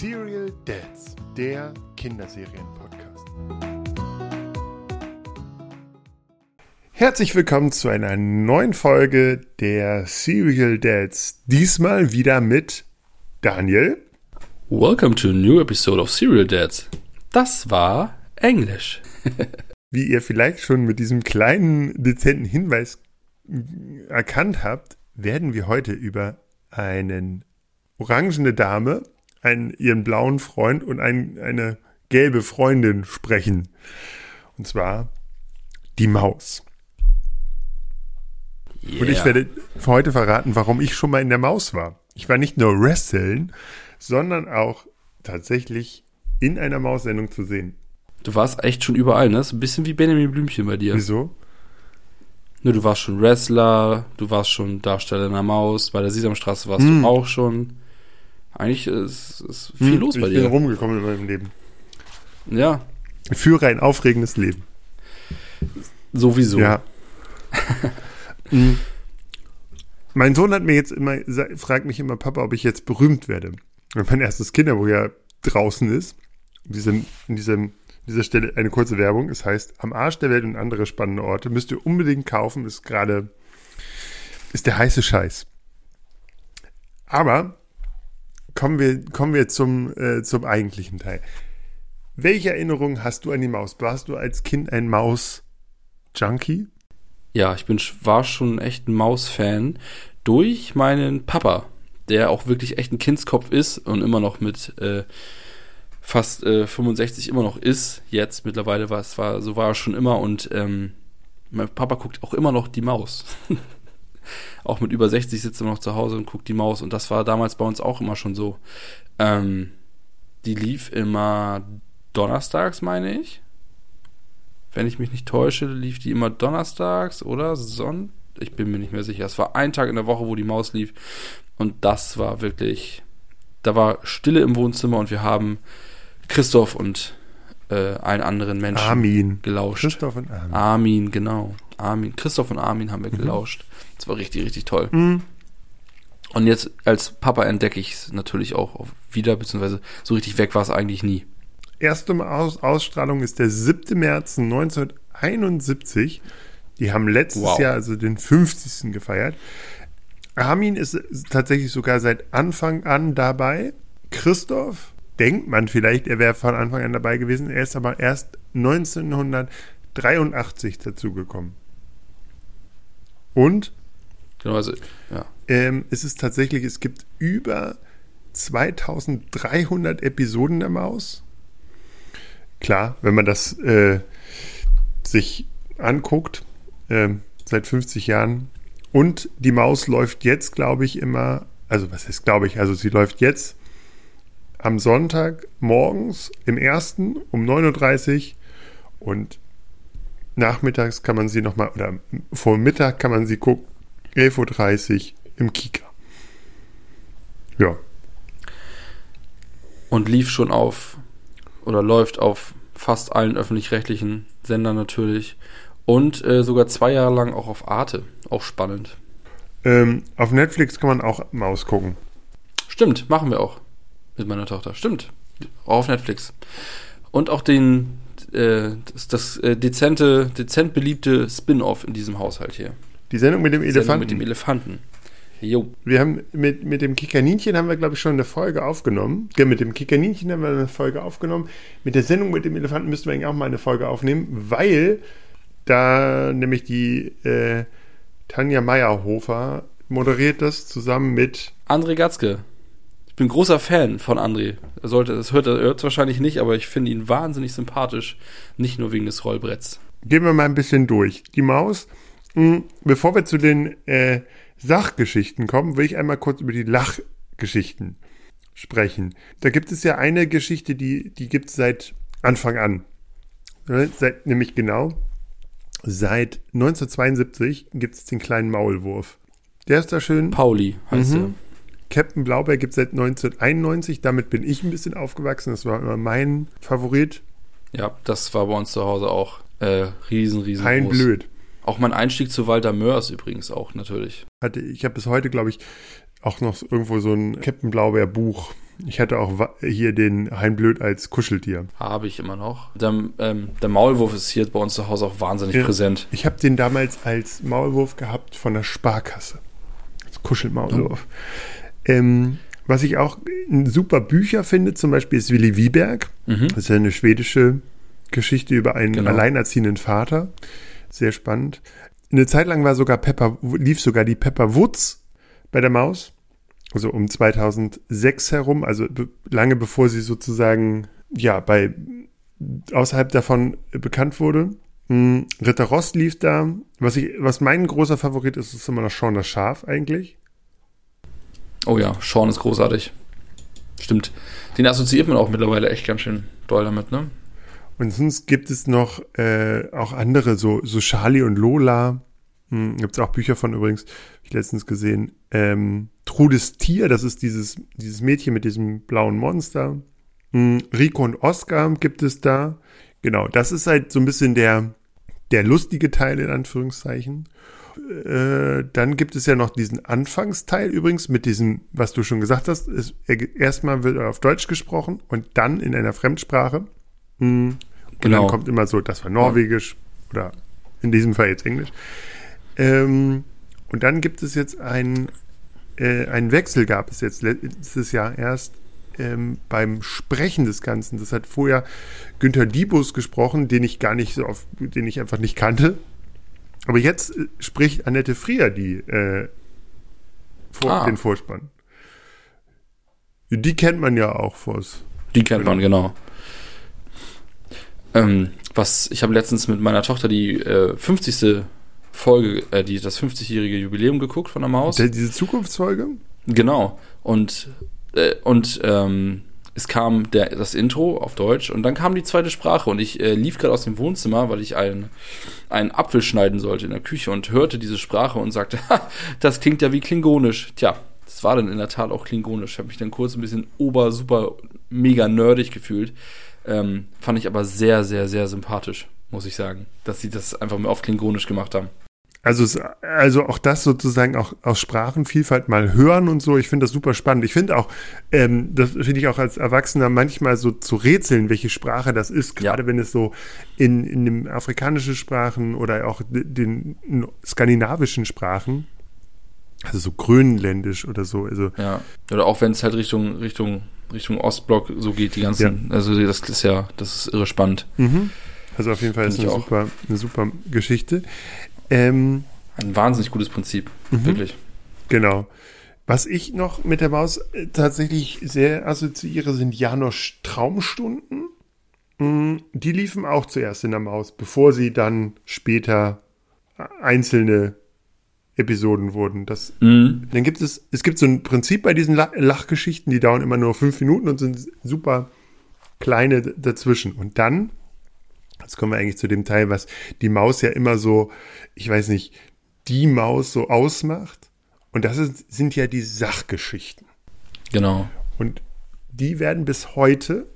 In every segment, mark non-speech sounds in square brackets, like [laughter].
Serial Dads, der Kinderserien-Podcast. Herzlich willkommen zu einer neuen Folge der Serial Dads. Diesmal wieder mit Daniel. Welcome to a new episode of Serial Dads. Das war Englisch. [laughs] Wie ihr vielleicht schon mit diesem kleinen, dezenten Hinweis erkannt habt, werden wir heute über einen orangene Dame, einen, ihren blauen Freund und ein, eine gelbe Freundin sprechen. Und zwar die Maus. Yeah. Und ich werde für heute verraten, warum ich schon mal in der Maus war. Ich war nicht nur wresteln, sondern auch tatsächlich in einer Maussendung zu sehen. Du warst echt schon überall, ne? So ein bisschen wie Benjamin Blümchen bei dir. Wieso? Ne, du warst schon Wrestler, du warst schon Darsteller in der Maus, bei der Sesamstraße warst Hm. du auch schon. Eigentlich ist, ist viel Hm, los bei ich bin dir. rumgekommen in meinem Leben. Ja, Ich führe ein aufregendes Leben. sowieso. Ja. Mm. [laughs] mein Sohn hat mir jetzt immer, fragt mich immer, Papa, ob ich jetzt berühmt werde. Und mein erstes Kinderbuch ja draußen ist. In diesem, in diesem, dieser Stelle eine kurze Werbung. Es heißt, am Arsch der Welt und andere spannende Orte müsst ihr unbedingt kaufen. Ist gerade, ist der heiße Scheiß. Aber kommen wir, kommen wir zum, äh, zum eigentlichen Teil. Welche Erinnerungen hast du an die Maus? Warst du als Kind ein Maus-Junkie? Ja, ich bin, war schon echt ein Maus-Fan durch meinen Papa, der auch wirklich echt ein Kindskopf ist und immer noch mit äh, fast äh, 65 immer noch ist. Jetzt mittlerweile war es war, so war er schon immer und ähm, mein Papa guckt auch immer noch die Maus. [laughs] auch mit über 60 sitzt er noch zu Hause und guckt die Maus und das war damals bei uns auch immer schon so. Ähm, die lief immer donnerstags, meine ich wenn ich mich nicht täusche, lief die immer donnerstags oder Sonntag. Ich bin mir nicht mehr sicher. Es war ein Tag in der Woche, wo die Maus lief. Und das war wirklich. Da war Stille im Wohnzimmer und wir haben Christoph und äh, allen anderen Menschen Armin. gelauscht. Christoph und Armin. Armin, genau. Armin. Christoph und Armin haben wir gelauscht. Das war richtig, richtig toll. Mhm. Und jetzt als Papa entdecke ich es natürlich auch wieder, beziehungsweise so richtig weg war es eigentlich nie. Erste Aus Ausstrahlung ist der 7. März 1971. Die haben letztes Wow. Jahr also den 50. gefeiert. Armin ist tatsächlich sogar seit Anfang an dabei. Christoph denkt man vielleicht, er wäre von Anfang an dabei gewesen. Er ist aber erst 1983 dazugekommen. Und Genau, also, ja. ähm, es ist tatsächlich, es gibt über 2300 Episoden der Maus. Klar, wenn man das äh, sich anguckt, ähm, seit 50 Jahren. Und die Maus läuft jetzt, glaube ich, immer, also was heißt, glaube ich, also sie läuft jetzt am Sonntag morgens im ersten um 9.30 Uhr und nachmittags kann man sie nochmal, oder vor Mittag kann man sie gucken, 11.30 Uhr im Kika. Ja, Und lief schon auf oder läuft auf fast allen öffentlich-rechtlichen Sendern natürlich. Und äh, sogar zwei Jahre lang auch auf Arte. Auch spannend. ähm, auf Netflix kann man auch Maus gucken. Stimmt, machen wir auch. Mit meiner Tochter. Stimmt. Auch auf Netflix. Und auch den äh, das, das äh, dezente, dezent beliebte Spin-off in diesem Haushalt hier. Die Sendung mit dem Sendung Elefanten. Mit dem Elefanten. Jo. Wir haben mit, mit dem Kikaninchen haben wir, glaube ich, schon eine Folge aufgenommen. Ja, mit dem Kikaninchen haben wir eine Folge aufgenommen. Mit der Sendung mit dem Elefanten müssten wir eigentlich auch mal eine Folge aufnehmen, weil da nämlich die äh, Tanja Meyerhofer moderiert das zusammen mit André Gatzke. Ich bin großer Fan von André. Er sollte, das hört er hört wahrscheinlich nicht, aber ich finde ihn wahnsinnig sympathisch. Nicht nur wegen des Rollbretts. Gehen wir mal ein bisschen durch. Die Maus, bevor wir zu den äh, Sachgeschichten kommen, will ich einmal kurz über die Lachgeschichten sprechen. Da gibt es ja eine Geschichte, die, die gibt es seit Anfang an. Seit, nämlich genau, seit 1972 gibt es den kleinen Maulwurf. Der ist da schön. Pauli heißt Mhm. Captain Blaubeer gibt es seit 1991. Damit bin ich ein bisschen aufgewachsen. Das war immer mein Favorit. er. Ja, das war bei uns zu Hause auch äh, riesen, riesen groß. blöd. Auch mein Einstieg zu Walter Mörs übrigens auch natürlich. hatte ich habe bis heute glaube ich auch noch irgendwo so ein Captain Blaubeer Buch Ich hatte auch hier den Heinblöd als Kuscheltier. Habe ich immer noch. Der, ähm, der Maulwurf ist hier bei uns zu Hause auch wahnsinnig Ja. präsent. Ich habe den damals als Maulwurf gehabt von der Sparkasse. Als Kuschelmaulwurf. Ähm, was ich auch super Bücher finde, zum Beispiel ist Willi Wieberg. Mhm. Das ist ja eine schwedische Geschichte über einen Genau. alleinerziehenden Vater. Sehr spannend. Eine Zeit lang war sogar Pepper, lief sogar die Pepper Woods bei der Maus. Also um 2006 herum, also lange bevor sie sozusagen, ja, bei, außerhalb davon bekannt wurde. Hm, Ritter Ross lief da. Was ich, was mein großer Favorit ist, ist immer noch Sean das Schaf eigentlich. Oh ja, Sean ist großartig. Stimmt. Den assoziiert man auch mittlerweile echt ganz schön doll damit, ne? Und sonst gibt es noch äh, auch andere, so, so Charlie und Lola. Hm, Gibt es auch Bücher von übrigens, hab ich letztens gesehen. Ähm, Trudes Tier, das ist dieses, dieses Mädchen mit diesem blauen Monster. Hm, Rico und Oscar gibt es da. Genau, das ist halt so ein bisschen der, der lustige Teil in Anführungszeichen. Äh, dann gibt es ja noch diesen Anfangsteil übrigens mit diesem, was du schon gesagt hast. Erstmal wird er auf Deutsch gesprochen und dann in einer Fremdsprache. Hm. Und Genau. dann kommt immer so, das war Norwegisch oder in diesem Fall jetzt Englisch. Ähm, und dann gibt es jetzt ein, äh, einen Wechsel gab es jetzt letztes Jahr erst ähm, beim Sprechen des Ganzen. Das hat vorher Günther Diebus gesprochen, den ich gar nicht so auf, den ich einfach nicht kannte. Aber jetzt äh, spricht Annette Frier die äh, vor, Ah. den Vorspann. Die kennt man ja auch vors. Die kennt man, genau. Ähm, was, ich habe letztens mit meiner Tochter die äh, 50. Folge, äh, die, das 50-jährige Jubiläum geguckt von der Maus. Der, diese Zukunftsfolge? Genau. Und, äh, und ähm, es kam der, das Intro auf Deutsch und dann kam die zweite Sprache und ich äh, lief gerade aus dem Wohnzimmer, weil ich einen, einen Apfel schneiden sollte in der Küche und hörte diese Sprache und sagte, [laughs] ha, das klingt ja wie Klingonisch. Tja, das war dann in der Tat auch Klingonisch. Ich habe mich dann kurz ein bisschen ober, super, mega nerdig gefühlt. Ähm, fand ich aber sehr, sehr, sehr sympathisch, muss ich sagen, dass sie das einfach mal auf Klingonisch gemacht haben. Also, also auch das sozusagen auch aus Sprachenvielfalt mal hören und so, ich finde das super spannend. Ich finde auch, ähm, das finde ich auch als Erwachsener manchmal so zu rätseln, welche Sprache das ist, gerade wenn es so in, in den afrikanischen Sprachen oder auch den, den skandinavischen Sprachen, also so grönländisch oder so, also Ja. Oder auch wenn es halt Richtung, Richtung, Richtung Ostblock so geht, die ganzen, also das ist ja, das ist irre spannend. mhm. also auf jeden Fall ist eine auch. super, eine super Geschichte. Ähm, Ein wahnsinnig gutes Prinzip, Mhm. wirklich. Genau. Was ich noch mit der Maus äh, tatsächlich sehr assoziiere, sind Janosch Traumstunden. Mm, Die liefen auch zuerst in der Maus, bevor sie dann später einzelne Episoden wurden. Das, Mhm. dann gibt es, es gibt so ein Prinzip bei diesen La- Lachgeschichten, die dauern immer nur fünf Minuten und sind super kleine dazwischen. Und dann, jetzt kommen wir eigentlich zu dem Teil, was die Maus ja immer so, ich weiß nicht, die Maus so ausmacht. Und das ist, sind ja die Sachgeschichten. Genau. Und die werden bis heute,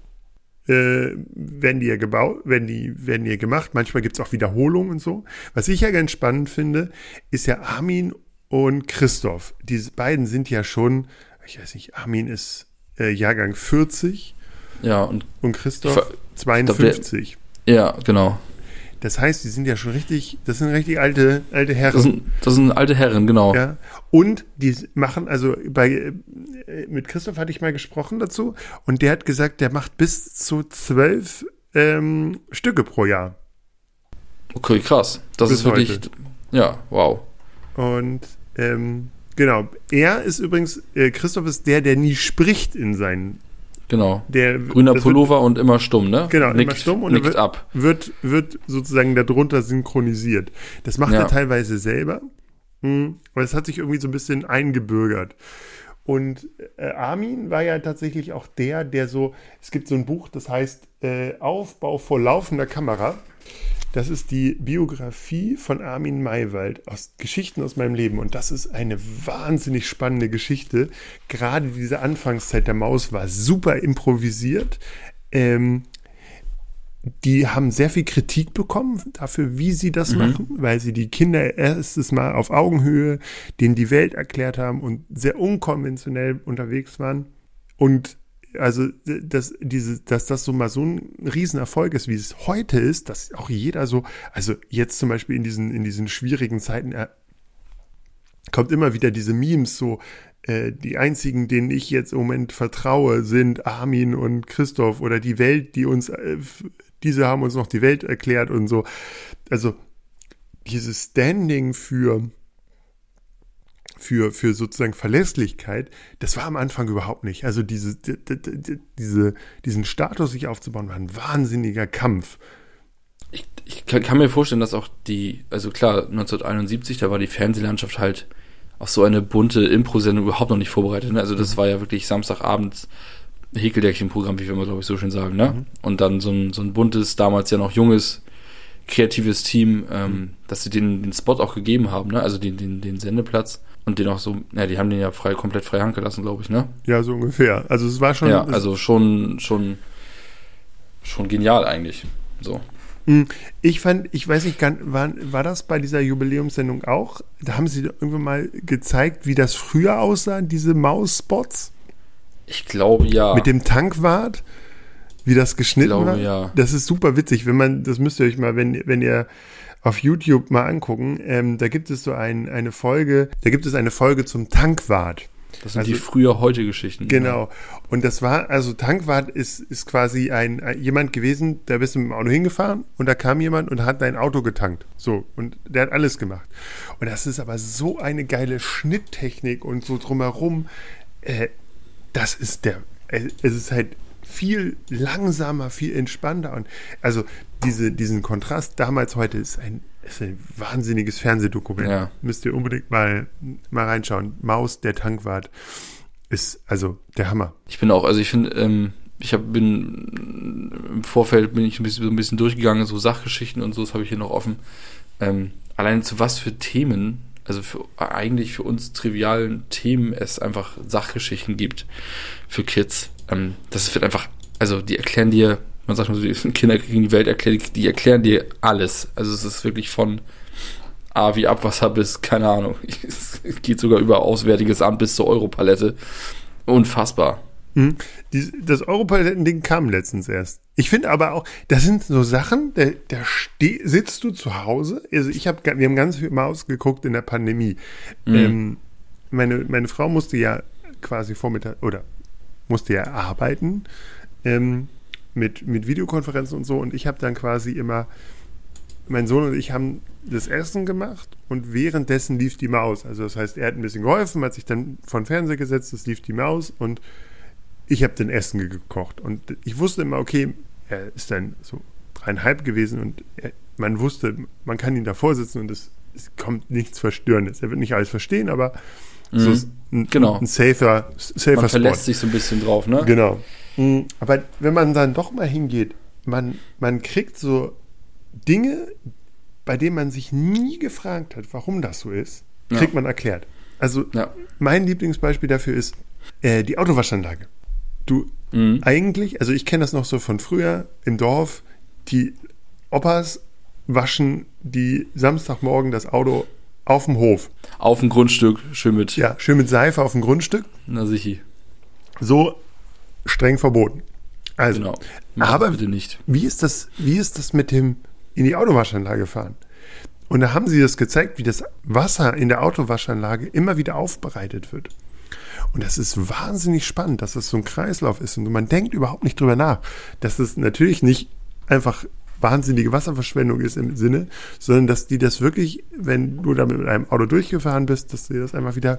äh, werden die ja gebaut, werden die, werden die ja gemacht. Manchmal gibt es auch Wiederholungen und so. Was ich ja ganz spannend finde, ist ja Armin und Christoph. Diese beiden sind ja schon, ich weiß nicht, Armin ist äh, Jahrgang 40 Ja, und und Christoph ver- 52. ja, genau. Das heißt, die sind ja schon richtig, das sind richtig alte, alte Herren. Das sind, das sind alte Herren, genau. Ja. Und die machen, also bei äh, mit Christoph hatte ich mal gesprochen dazu und der hat gesagt, der macht bis zu zwölf ähm, Stücke pro Jahr. Okay, krass. Das Bis ist wirklich, heute. ja, wow. Und ähm, genau, er ist übrigens, äh, Christoph ist der, der nie spricht in seinen, Genau. der Grüner das wird- Pullover und immer stumm, ne? Genau, nickt, immer stumm und nickt wird, ab. Wird, wird sozusagen darunter synchronisiert. Das macht Ja. er teilweise selber, hm, aber es hat sich irgendwie so ein bisschen eingebürgert. Und äh, Armin war ja tatsächlich auch der, der so, es gibt so ein Buch, das heißt äh, Aufbau vor laufender Kamera. Das ist die Biografie von Armin Maywald aus Geschichten aus meinem Leben. Und das ist eine wahnsinnig spannende Geschichte. Gerade diese Anfangszeit der Maus war super improvisiert. Ähm, die haben sehr viel Kritik bekommen dafür, wie sie das machen, weil sie die Kinder erstes Mal auf Augenhöhe denen die Welt erklärt haben und sehr unkonventionell unterwegs waren. Und also dass, diese, dass das so mal so ein Riesenerfolg ist, wie es heute ist, dass auch jeder so, also jetzt zum Beispiel in diesen, in diesen schwierigen Zeiten, er, kommt immer wieder diese Memes so, äh, die einzigen, denen ich jetzt im Moment vertraue, sind Armin und Christoph oder die Welt, die uns, äh, diese haben uns noch die Welt erklärt und so. Also dieses Standing für für, für sozusagen Verlässlichkeit, das war am Anfang überhaupt nicht. Also diese, diese, diesen Status sich aufzubauen, war ein wahnsinniger Kampf. Ich, ich kann, kann, mir vorstellen, dass auch die, also klar, 1971, da war die Fernsehlandschaft halt auf so eine bunte Impro-Sendung überhaupt noch nicht vorbereitet. Ne? Also das mhm. war ja wirklich Samstagabends Häkeldeckchen-Programm, wie wir immer, glaube ich, so schön sagen. Ne? Mhm. Und dann so ein, so ein buntes, damals ja noch junges, kreatives Team, ähm, mhm. dass sie den, den Spot auch gegeben haben, ne? also den, den, den Sendeplatz. Und den auch so, ja, die haben den ja frei, komplett frei Hand gelassen, glaube ich, ne? Ja, so ungefähr. Also es war schon. Ja, also schon, schon, schon genial eigentlich. So. Hm, ich fand, ich weiß nicht, war, war das bei dieser Jubiläumssendung auch? Da haben sie irgendwann mal gezeigt, wie das früher aussah, diese Maus-Spots? Ich glaube ja. Mit dem Tankwart, wie das geschnitten ich glaube, war? Ja. Das ist super witzig, wenn man, das müsst ihr euch mal, wenn, wenn ihr auf YouTube mal angucken. Ähm, da gibt es so ein, eine Folge, da gibt es eine Folge zum Tankwart. Das sind also, die früher heute Geschichten. Genau. Und das war, also Tankwart ist, ist quasi ein, jemand gewesen, der bist mit dem Auto hingefahren und da kam jemand und hat dein Auto getankt. So. Und der hat alles gemacht. Und das ist aber so eine geile Schnitttechnik und so drumherum. Äh, das ist der, äh, es ist halt viel langsamer, viel entspannter. Und also diese, diesen Kontrast damals heute ist ein, ist ein wahnsinniges Fernsehdokument. Ja. Müsst ihr unbedingt mal, mal reinschauen. Maus, der Tankwart, ist also der Hammer. Ich bin auch, also ich finde, ähm, ich hab, bin im Vorfeld bin ich ein bisschen, so ein bisschen durchgegangen, so Sachgeschichten und so, das habe ich hier noch offen. Ähm, alleine zu was für Themen, also für, eigentlich für uns trivialen Themen es einfach Sachgeschichten gibt für Kids. Ähm, das wird einfach, also die erklären dir man sagt mal so, die [laughs] Kinder gegen die Welt erklären, die erklären dir alles. Also es ist wirklich von A wie Abwasser bis, keine Ahnung, [laughs] es geht sogar über Auswärtiges Amt bis zur Europalette. Unfassbar. Mhm. Die, das Europaletten-Ding kam letztens erst. Ich finde aber auch, das sind so Sachen, da, da sitzt du zu Hause. Also ich habe, wir haben ganz viel mal ausgeguckt in der Pandemie. Mhm. Ähm, meine, meine Frau musste ja quasi Vormittag oder musste ja arbeiten. Ähm, mit, mit Videokonferenzen und so. Und ich habe dann quasi immer, mein Sohn und ich haben das Essen gemacht und währenddessen lief die Maus. Also das heißt, er hat ein bisschen geholfen, hat sich dann von Fernseher gesetzt, es lief die Maus und ich habe den Essen gekocht. Und ich wusste immer, okay, er ist dann so dreieinhalb gewesen und er, man wusste, man kann ihn davor sitzen und es, es kommt nichts Verstörendes. Er wird nicht alles verstehen, aber mhm. so ist ein, genau. ein safer, safer Man verlässt sich so ein bisschen drauf, ne? Genau. Mhm. Aber wenn man dann doch mal hingeht, man, man kriegt so Dinge, bei denen man sich nie gefragt hat, warum das so ist, kriegt ja. man erklärt. Also ja. mein Lieblingsbeispiel dafür ist äh, die Autowaschanlage. Du mhm. eigentlich, also ich kenne das noch so von früher im Dorf, die Opas waschen die Samstagmorgen das Auto auf dem Hof. Auf dem Grundstück, schön mit. Ja, schön mit Seife auf dem Grundstück. Na sicher. So streng verboten. Also, genau. aber bitte nicht. Wie ist das, wie ist das mit dem in die Autowaschanlage fahren? Und da haben sie das gezeigt, wie das Wasser in der Autowaschanlage immer wieder aufbereitet wird. Und das ist wahnsinnig spannend, dass das so ein Kreislauf ist. Und man denkt überhaupt nicht drüber nach, dass es natürlich nicht einfach wahnsinnige Wasserverschwendung ist im Sinne, sondern dass die das wirklich, wenn du damit mit einem Auto durchgefahren bist, dass sie das einfach wieder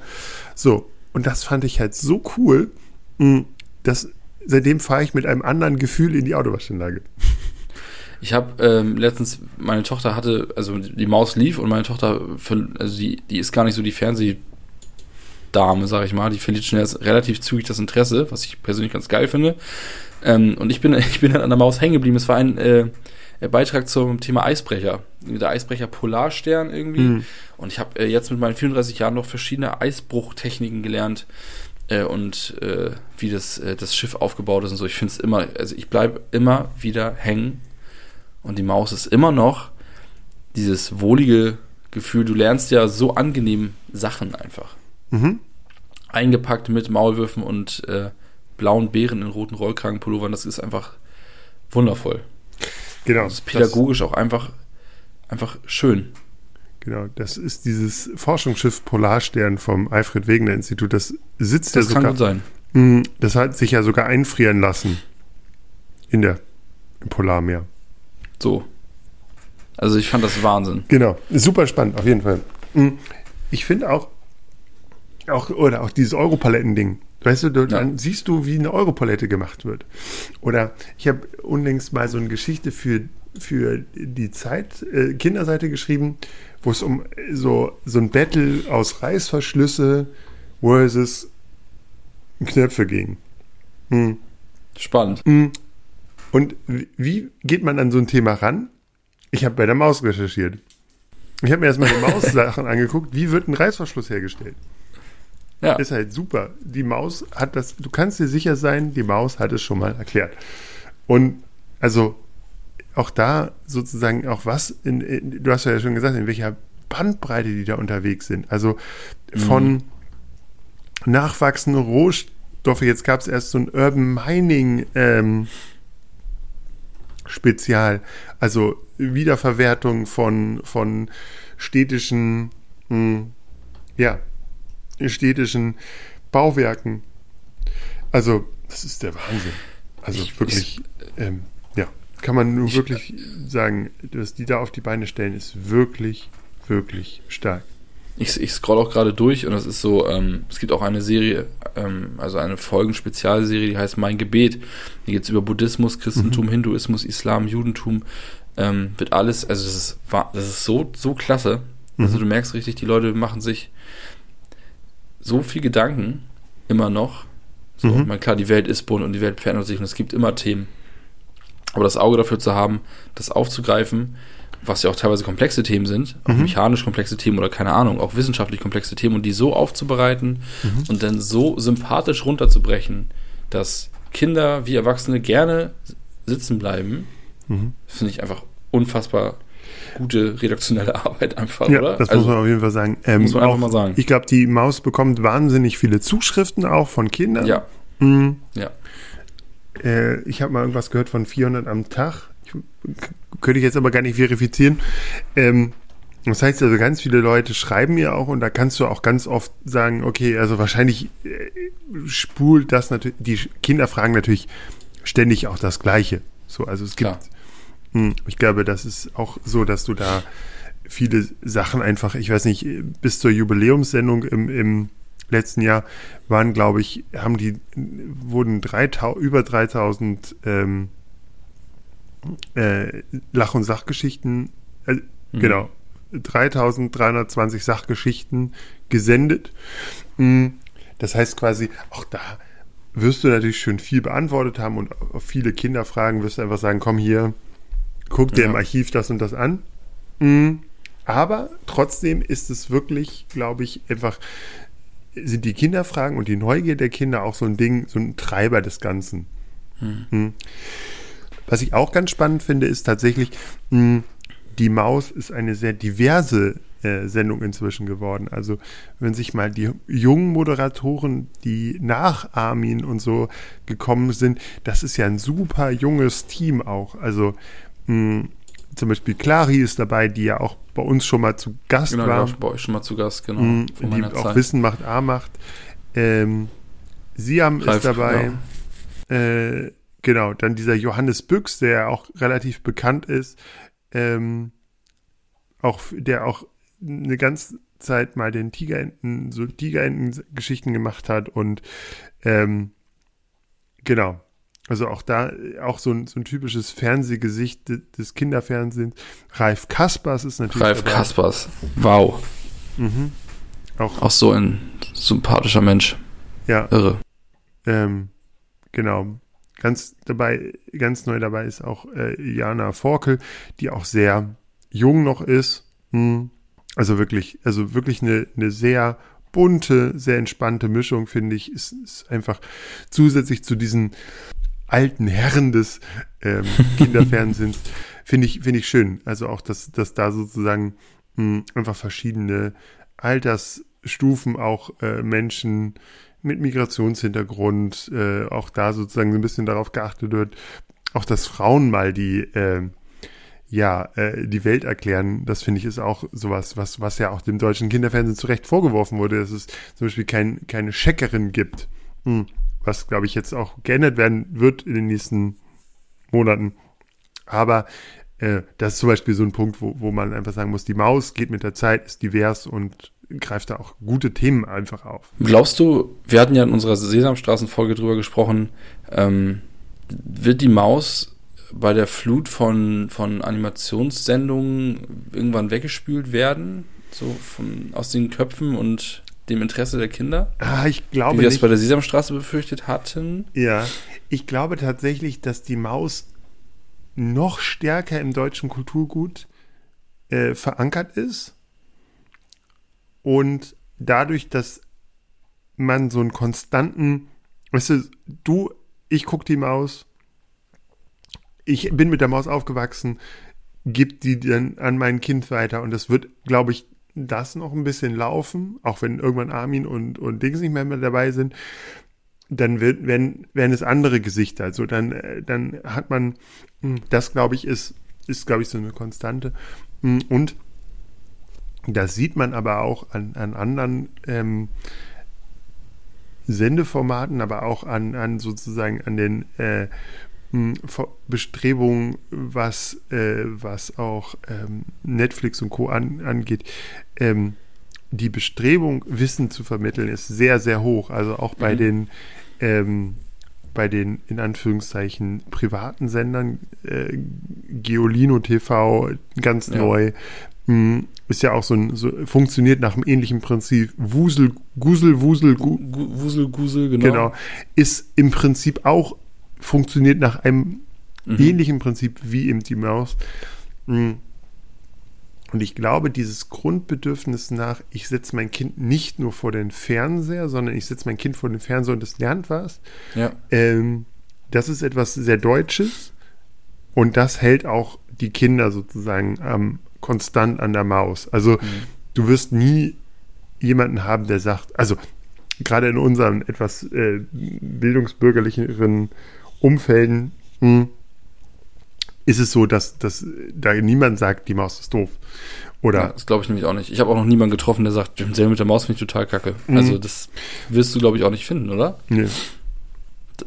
so. Und das fand ich halt so cool, hm, dass seitdem fahre ich mit einem anderen Gefühl in die Autowaschanlage. Ich habe ähm, letztens, meine Tochter hatte, also die Maus lief und meine Tochter, also die, die ist gar nicht so die Fernsehdame, sag ich mal, die verliert schnell relativ zügig das Interesse, was ich persönlich ganz geil finde. Ähm, und ich bin, [laughs] ich bin dann an der Maus hängen geblieben. Es war ein äh, Beitrag zum Thema Eisbrecher. Der Eisbrecher Polarstern irgendwie. Mhm. Und ich habe äh, jetzt mit meinen 34 Jahren noch verschiedene Eisbruchtechniken gelernt äh, und äh, wie das, äh, das Schiff aufgebaut ist und so. Ich finde es immer, also ich bleibe immer wieder hängen und die Maus ist immer noch dieses wohlige Gefühl. Du lernst ja so angenehm Sachen einfach. Mhm. Eingepackt mit Maulwürfen und äh, blauen Bären in roten Rollkragenpullovern. Das ist einfach wundervoll. Genau. Das ist pädagogisch auch einfach, einfach schön. Genau, das ist dieses Forschungsschiff Polarstern vom Alfred Wegener Institut. Das sitzt Das ja kann sogar. gut sein. Mm, Das hat sich ja sogar einfrieren lassen in der im Polarmeer. So. Also ich fand das Wahnsinn. Genau, super spannend auf jeden Fall. Mm, Ich finde auch auch oder auch dieses Europaletten-Ding. Weißt du, dann siehst du, wie eine Europalette gemacht wird. Oder ich habe unlängst mal so eine Geschichte für für die Zeit äh, Kinderseite geschrieben, wo es um so so ein Battle aus Reißverschlüsse versus Knöpfe ging. Hm. Spannend. Und wie- wie geht man an so ein Thema ran? Ich habe bei der Maus recherchiert. Ich habe mir erstmal die Maus-Sachen [laughs] angeguckt. Wie wird ein Reißverschluss hergestellt? Ja. Ist halt super. Die Maus hat das, du kannst dir sicher sein, die Maus hat es schon mal erklärt. Und also auch da sozusagen auch was, in, in, du hast ja schon gesagt, in welcher Bandbreite die da unterwegs sind. Also von nachwachsende Rohstoffe, jetzt gab es erst so ein Urban Mining ähm, Spezial, also Wiederverwertung von, von städtischen, mh, ja, städtischen Bauwerken. Also, das ist der Wahnsinn. Also Ich- wirklich, ähm, ja, kann man nur Ich- wirklich sagen, was die da auf die Beine stellen, ist wirklich, wirklich stark. Ich, ich scroll auch gerade durch und es ist so, ähm, es gibt auch eine Serie, ähm, also eine Folgen-Spezialserie, die heißt Mein Gebet. Die geht über Buddhismus, Christentum, Hinduismus, Islam, Judentum. Ähm, wird alles, also das ist, das ist so, so klasse. Also du merkst richtig, die Leute machen sich so viel Gedanken immer noch. So, Mhm. ich meine, klar, die Welt ist bunt und die Welt verändert sich und es gibt immer Themen. Aber das Auge dafür zu haben, das aufzugreifen, was ja auch teilweise komplexe Themen sind, auch mechanisch komplexe Themen oder keine Ahnung, auch wissenschaftlich komplexe Themen und die so aufzubereiten und dann so sympathisch runterzubrechen, dass Kinder wie Erwachsene gerne sitzen bleiben, finde ich einfach unfassbar gute redaktionelle [laughs] Arbeit einfach, Ja, oder? das also, muss man auf jeden Fall sagen. Ähm, muss man einfach auch- mal sagen. Ich glaube, die Maus bekommt wahnsinnig viele Zuschriften auch von Kindern. ja, Mhm. ja. Äh, ich habe mal irgendwas gehört von 400 am Tag. Ich, könnte ich jetzt aber gar nicht verifizieren. Ähm, das heißt also, ganz viele Leute schreiben mir auch und da kannst du auch ganz oft sagen, okay, also wahrscheinlich äh, spult das natürlich, die Kinder fragen natürlich ständig auch das Gleiche. So, also es gibt, Klar. Hm, ich glaube, das ist auch so, dass du da viele Sachen einfach, ich weiß nicht, bis zur Jubiläumssendung im, im letzten Jahr waren, glaube ich, haben die, wurden 3000, über 3000 ähm, äh, Lach- und Sachgeschichten, äh, Mhm. genau, 3320 Sachgeschichten gesendet. Mm, Das heißt quasi, auch da wirst du natürlich schon viel beantwortet haben und auf viele Kinderfragen wirst du einfach sagen, komm hier, guck dir Ja. im Archiv das und das an. Mm, Aber trotzdem ist es wirklich, glaube ich, einfach, sind die Kinderfragen und die Neugier der Kinder auch so ein Ding, so ein Treiber des Ganzen. Mm. Was ich auch ganz spannend finde, ist tatsächlich, mh, die Maus ist eine sehr diverse äh, Sendung inzwischen geworden. Also wenn sich mal die jungen Moderatoren, die nach Armin und so gekommen sind, das ist ja ein super junges Team auch. Also mh, zum Beispiel Clary ist dabei, die ja auch bei uns schon mal zu Gast Genau, war. schon bei euch schon mal zu Gast, genau. Mhm, von die auch Zeit. Wissen macht A macht. Ähm, Siam Ralf, ist dabei. Äh, genau, dann dieser Johannes Büchs, der ja auch relativ bekannt ist, ähm, auch der auch eine ganze Zeit mal den Tigerenten, so Tigerenten-Geschichten gemacht hat und ähm, genau. Also auch da, auch so ein, so ein typisches Fernsehgesicht de- des Kinderfernsehens. Ralf Kaspers ist natürlich Ralf. Kaspers. Wow. Auch, Auch so ein sympathischer Mensch. ja, Irre. Ähm, genau. Ganz dabei, ganz neu dabei ist auch äh, Jana Forkel, die auch sehr jung noch ist. Hm. Also wirklich, also wirklich eine, eine sehr bunte, sehr entspannte Mischung, finde ich, ist, ist einfach zusätzlich zu diesen alten Herren des ähm, [laughs] Kinderfernsehens, finde ich, finde ich schön. Also auch, dass, dass da sozusagen mh, einfach verschiedene Altersstufen auch äh, Menschen mit Migrationshintergrund, äh, auch da sozusagen so ein bisschen darauf geachtet wird, auch dass Frauen mal die, äh, ja, äh, die Welt erklären, das finde ich ist auch sowas, was, was ja auch dem deutschen Kinderfernsehen zu Recht vorgeworfen wurde, dass es zum Beispiel kein, keine Checkerin gibt. Hm. Was, glaube ich, jetzt auch geändert werden wird in den nächsten Monaten. Aber äh, das ist zum Beispiel so ein Punkt, wo, wo man einfach sagen muss, die Maus geht mit der Zeit, ist divers und greift da auch gute Themen einfach auf. Glaubst du, wir hatten ja in unserer Sesamstraßen-Folge drüber gesprochen, ähm, wird die Maus bei der Flut von, von Animationssendungen irgendwann weggespült werden? So von, aus den Köpfen und dem Interesse der Kinder? Ah, ich glaube Wie wir das nicht. bei der Sesamstraße befürchtet hatten. Ja, ich glaube tatsächlich, dass die Maus noch stärker im deutschen Kulturgut äh, verankert ist und dadurch, dass man so einen konstanten, weißt du, du, ich guck die Maus, ich bin mit der Maus aufgewachsen, gib die dann an mein Kind weiter und das wird, glaube ich, das noch ein bisschen laufen, auch wenn irgendwann Armin und, und Dings nicht mehr, dabei sind, dann wird, werden, werden es andere Gesichter. Also dann, äh, dann hat man, mh, das glaube ich, ist, ist, glaube ich, so eine Konstante. Mh, Und das sieht man aber auch an, an anderen ähm, Sendeformaten, aber auch an, an sozusagen an den äh, Bestrebungen, was, äh, was auch ähm, Netflix und Co. An, angeht. Ähm, die Bestrebung, Wissen zu vermitteln, ist sehr, sehr hoch. Also auch bei Mhm. den ähm, bei den in Anführungszeichen privaten Sendern, äh, Geolino TV, ganz Ja. neu, mh, ist ja auch so ein, so, funktioniert nach einem ähnlichen Prinzip. Wusel, Gusel, Wusel, Gu, Gu- Wusel, Gusel, genau. genau. Ist im Prinzip auch, funktioniert nach einem Mhm. ähnlichen Prinzip wie eben die Maus. Mm. Und ich glaube, dieses Grundbedürfnis nach, ich setze mein Kind nicht nur vor den Fernseher, sondern ich setze mein Kind vor den Fernseher und es lernt was, Ja. ähm, das ist etwas sehr Deutsches und das hält auch die Kinder sozusagen ähm, konstant an der Maus. Also du wirst nie jemanden haben, der sagt, also gerade in unseren etwas äh, bildungsbürgerlicheren Umfelden mh, ist es so, dass, dass da niemand sagt, die Maus ist doof. Ja, Oder das glaube ich nämlich auch nicht. Ich habe auch noch niemanden getroffen, der sagt, Sale mit der Maus finde ich total kacke. Mhm. Also das wirst du, glaube ich, auch nicht finden, oder? nee.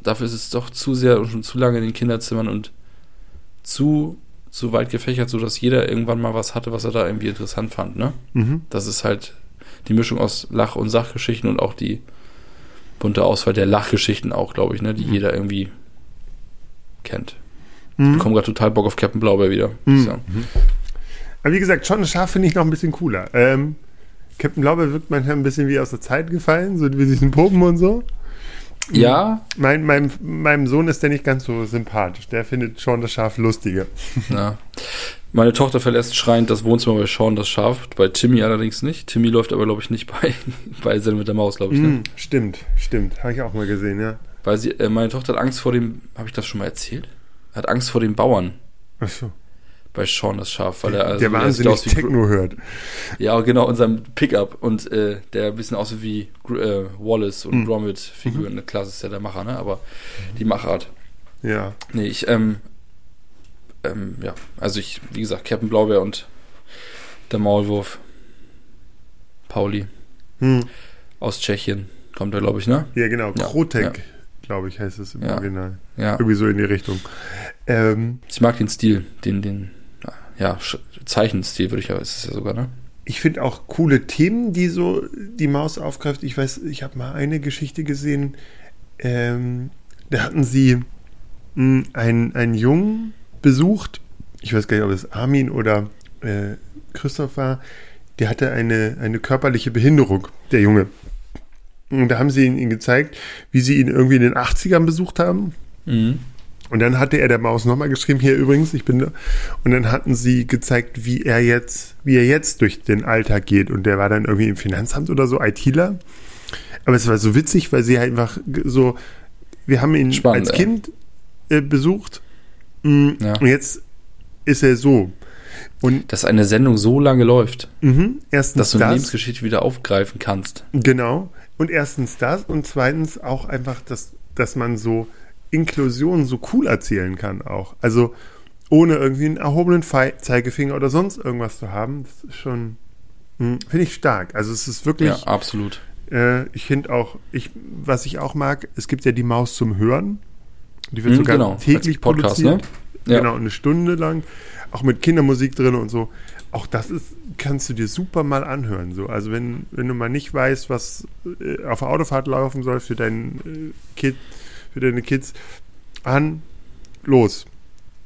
Dafür ist es doch zu sehr und schon zu lange in den Kinderzimmern und zu, zu weit gefächert, sodass jeder irgendwann mal was hatte, was er da irgendwie interessant fand, ne? Mhm. Das ist halt die Mischung aus Lach- und Sachgeschichten und auch die bunte Auswahl der Lachgeschichten auch, glaube ich, ne? Die jeder irgendwie kennt. Ich Mhm. bekomme gerade total Bock auf Captain Blaubeer wieder. ich Mhm. sagen. Aber wie gesagt, schon das Schaf finde ich noch ein bisschen cooler. Ähm, Captain Blaubeer wirkt manchmal ein bisschen wie aus der Zeit gefallen, so wie diesen Puppen und so. Ja, Mein, meinem, meinem Sohn ist der nicht ganz so sympathisch. Der findet schon das Schaf lustiger. Ja. Meine Tochter verlässt schreiend das Wohnzimmer bei Sean das Schaf, bei Timmy allerdings nicht. Timmy läuft aber, glaube ich, nicht bei, [laughs] bei Zen mit der Maus, glaube ich. Ne? Mm, stimmt, stimmt. Habe ich auch mal gesehen, ja. Weil sie, äh, meine Tochter hat Angst vor dem, habe ich das schon mal erzählt? Hat Angst vor den Bauern Achso. bei Sean das Schaf, weil er also der er wahnsinnig aus wie Techno hört. Ja, genau, in seinem Pickup und äh, der ein bisschen aussieht wie äh, Wallace und Mhm. Gromit-Figuren. Klar, das ist ja der Macher, ne? Aber die Machart. Ja. Nee, ich, ähm, ähm, ja, also ich, wie gesagt, Captain Blaubeer und der Maulwurf. Pauli Hm. aus Tschechien kommt er, glaube ich, ne? Ja, genau. Ja, Krotek, ja. Glaube ich, heißt es im Ja. Original. Ja. Irgendwie so in die Richtung. Ähm, Ich mag den Stil, den, den, ja, Zeichenstil würde ich ja, ist es ja sogar, ne? ich finde auch coole Themen, die so die Maus aufgreift. Ich weiß, ich habe mal eine Geschichte gesehen, ähm, da hatten sie mh, einen, einen Jungen besucht. Ich weiß gar nicht, ob es Armin oder äh, Christoph war. Der hatte eine, eine körperliche Behinderung, der Junge. Und da haben sie ihn, ihn gezeigt, wie sie ihn irgendwie in den 80ern besucht haben. Mhm. Und dann hatte er der Maus nochmal geschrieben, hier übrigens, ich bin da. Und dann hatten sie gezeigt, wie er jetzt, wie er jetzt durch den Alltag geht. Und der war dann irgendwie im Finanzamt oder so, ITler. Aber es war so witzig, weil sie halt einfach so, wir haben ihn Spannend, als. Kind äh, besucht. Mm, Ja. Und jetzt ist er so. Und Dass eine Sendung so lange läuft, mhm, erstens dass du eine das, Lebensgeschichte wieder aufgreifen kannst. genau. Und erstens das und zweitens auch einfach, dass, dass man so Inklusion so cool erzählen kann auch. Also ohne irgendwie einen erhobenen Zeigefinger oder sonst irgendwas zu haben, das ist schon, hm, finde ich stark. Also es ist wirklich. Ja, absolut. Äh, ich finde auch, ich, was ich auch mag, es gibt ja die Maus zum Hören. Die wird mhm, sogar genau, täglich Podcast, produziert. Ne? Ja. Genau, eine Stunde lang. Auch mit Kindermusik drin und so. Auch das ist, kannst du dir super mal anhören. So. Also wenn, wenn du mal nicht weißt, was äh, auf der Autofahrt laufen soll für deinen äh, Kid, für deine Kids, an, los.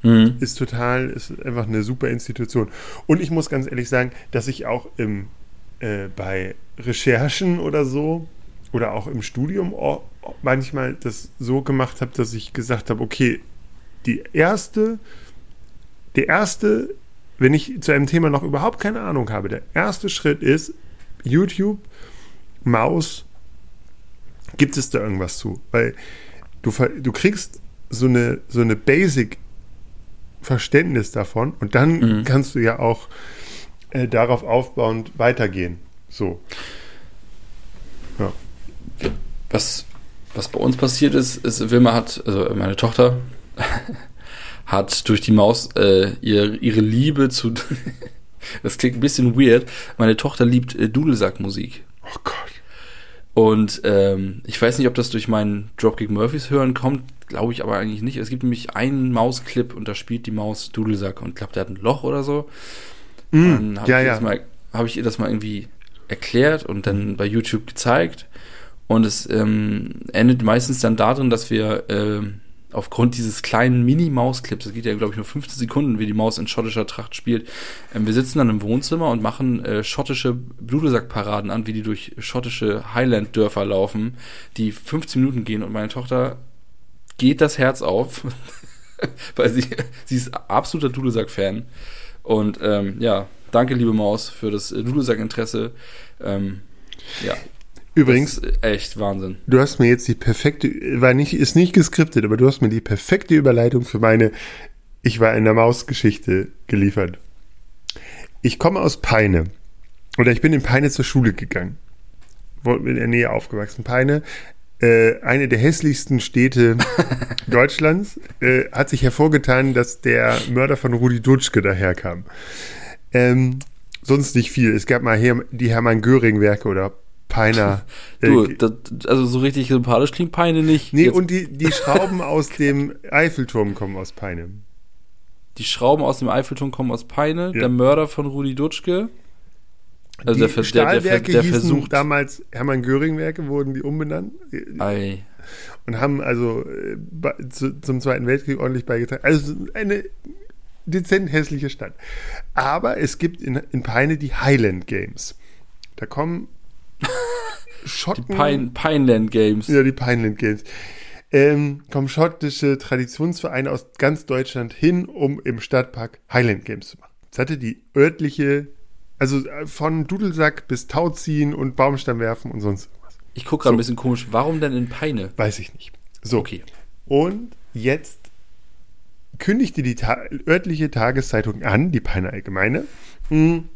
Mhm. Ist total, ist einfach eine super Institution. Und ich muss ganz ehrlich sagen, dass ich auch im, äh, bei Recherchen oder so oder auch im Studium manchmal das so gemacht habe, dass ich gesagt habe, okay, die erste, der erste, wenn ich zu einem Thema noch überhaupt keine Ahnung habe, der erste Schritt ist YouTube, Maus, gibt es da irgendwas zu? Weil du, du kriegst so eine, so eine Basic Verständnis davon und dann mhm. kannst du ja auch äh, darauf aufbauend weitergehen. So. Ja. Was, was bei uns passiert ist, ist, Wilma hat, also meine Tochter, hat durch die Maus äh, ihr, ihre Liebe zu. [laughs] das klingt ein bisschen weird. Meine Tochter liebt äh, Dudelsackmusik. Oh Gott. Und ähm, ich weiß nicht, ob das durch meinen Dropkick Murphys hören kommt, glaube ich aber eigentlich nicht. Es gibt nämlich einen Mausclip und da spielt die Maus Dudelsack und glaubt, der hat ein Loch oder so. Mm, dann ja, ja. Habe ich ihr das mal irgendwie erklärt und dann bei YouTube gezeigt. Und es ähm, endet meistens dann darin, dass wir äh, aufgrund dieses kleinen Mini-Maus-Clips, das geht ja, glaube ich, nur 15 Sekunden, wie die Maus in schottischer Tracht spielt, äh, wir sitzen dann im Wohnzimmer und machen äh, schottische Bludesack-Paraden an, wie die durch schottische Highland-Dörfer laufen, die 15 Minuten gehen und meine Tochter geht das Herz auf, [laughs] weil sie, sie ist absoluter Dudelsack-Fan. Und ähm, ja, danke, liebe Maus, für das äh, Dudelsack-Interesse. Ähm, ja. Übrigens, echt Wahnsinn. Du hast mir jetzt die perfekte, war nicht, ist nicht geskriptet, aber du hast mir die perfekte Überleitung für meine Ich war in der Maus-Geschichte geliefert. Ich komme aus Peine. Oder ich bin in Peine zur Schule gegangen. In der Nähe aufgewachsen. Peine äh, eine der hässlichsten Städte [laughs] Deutschlands, äh, hat sich hervorgetan, dass der Mörder von Rudi Dutschke daherkam. Ähm, sonst nicht viel. Es gab mal hier die Hermann Göring-Werke oder Peiner. [laughs] Äh, du, das, also so richtig sympathisch klingt Peine nicht. Nee, Jetzt. und die, die Schrauben aus [laughs] dem Eiffelturm kommen aus Peine. Die Schrauben aus dem Eiffelturm kommen aus Peine. Ja. Der Mörder von Rudi Dutschke also die der, Stahlwerke der, der, der versucht damals Hermann Göring Werke wurden die umbenannt Ei. und haben also äh, zu, zum Zweiten Weltkrieg ordentlich beigetragen. Also eine dezent hässliche Stadt. Aber es gibt in, in Peine die Highland Games. Da kommen Schotten. Die Pine, Pineland Games. Ja, die Pineland Games. Ähm, kommen schottische Traditionsvereine aus ganz Deutschland hin, um im Stadtpark Highland Games zu machen. Das hatte die örtliche also äh, von Dudelsack bis Tauziehen und Baumstamm werfen und sonst was. Ich gucke gerade so. ein bisschen komisch. Warum denn in Peine? Weiß ich nicht. So. Okay. Und jetzt kündigte die ta örtliche Tageszeitung an, die Peine Allgemeine, hm,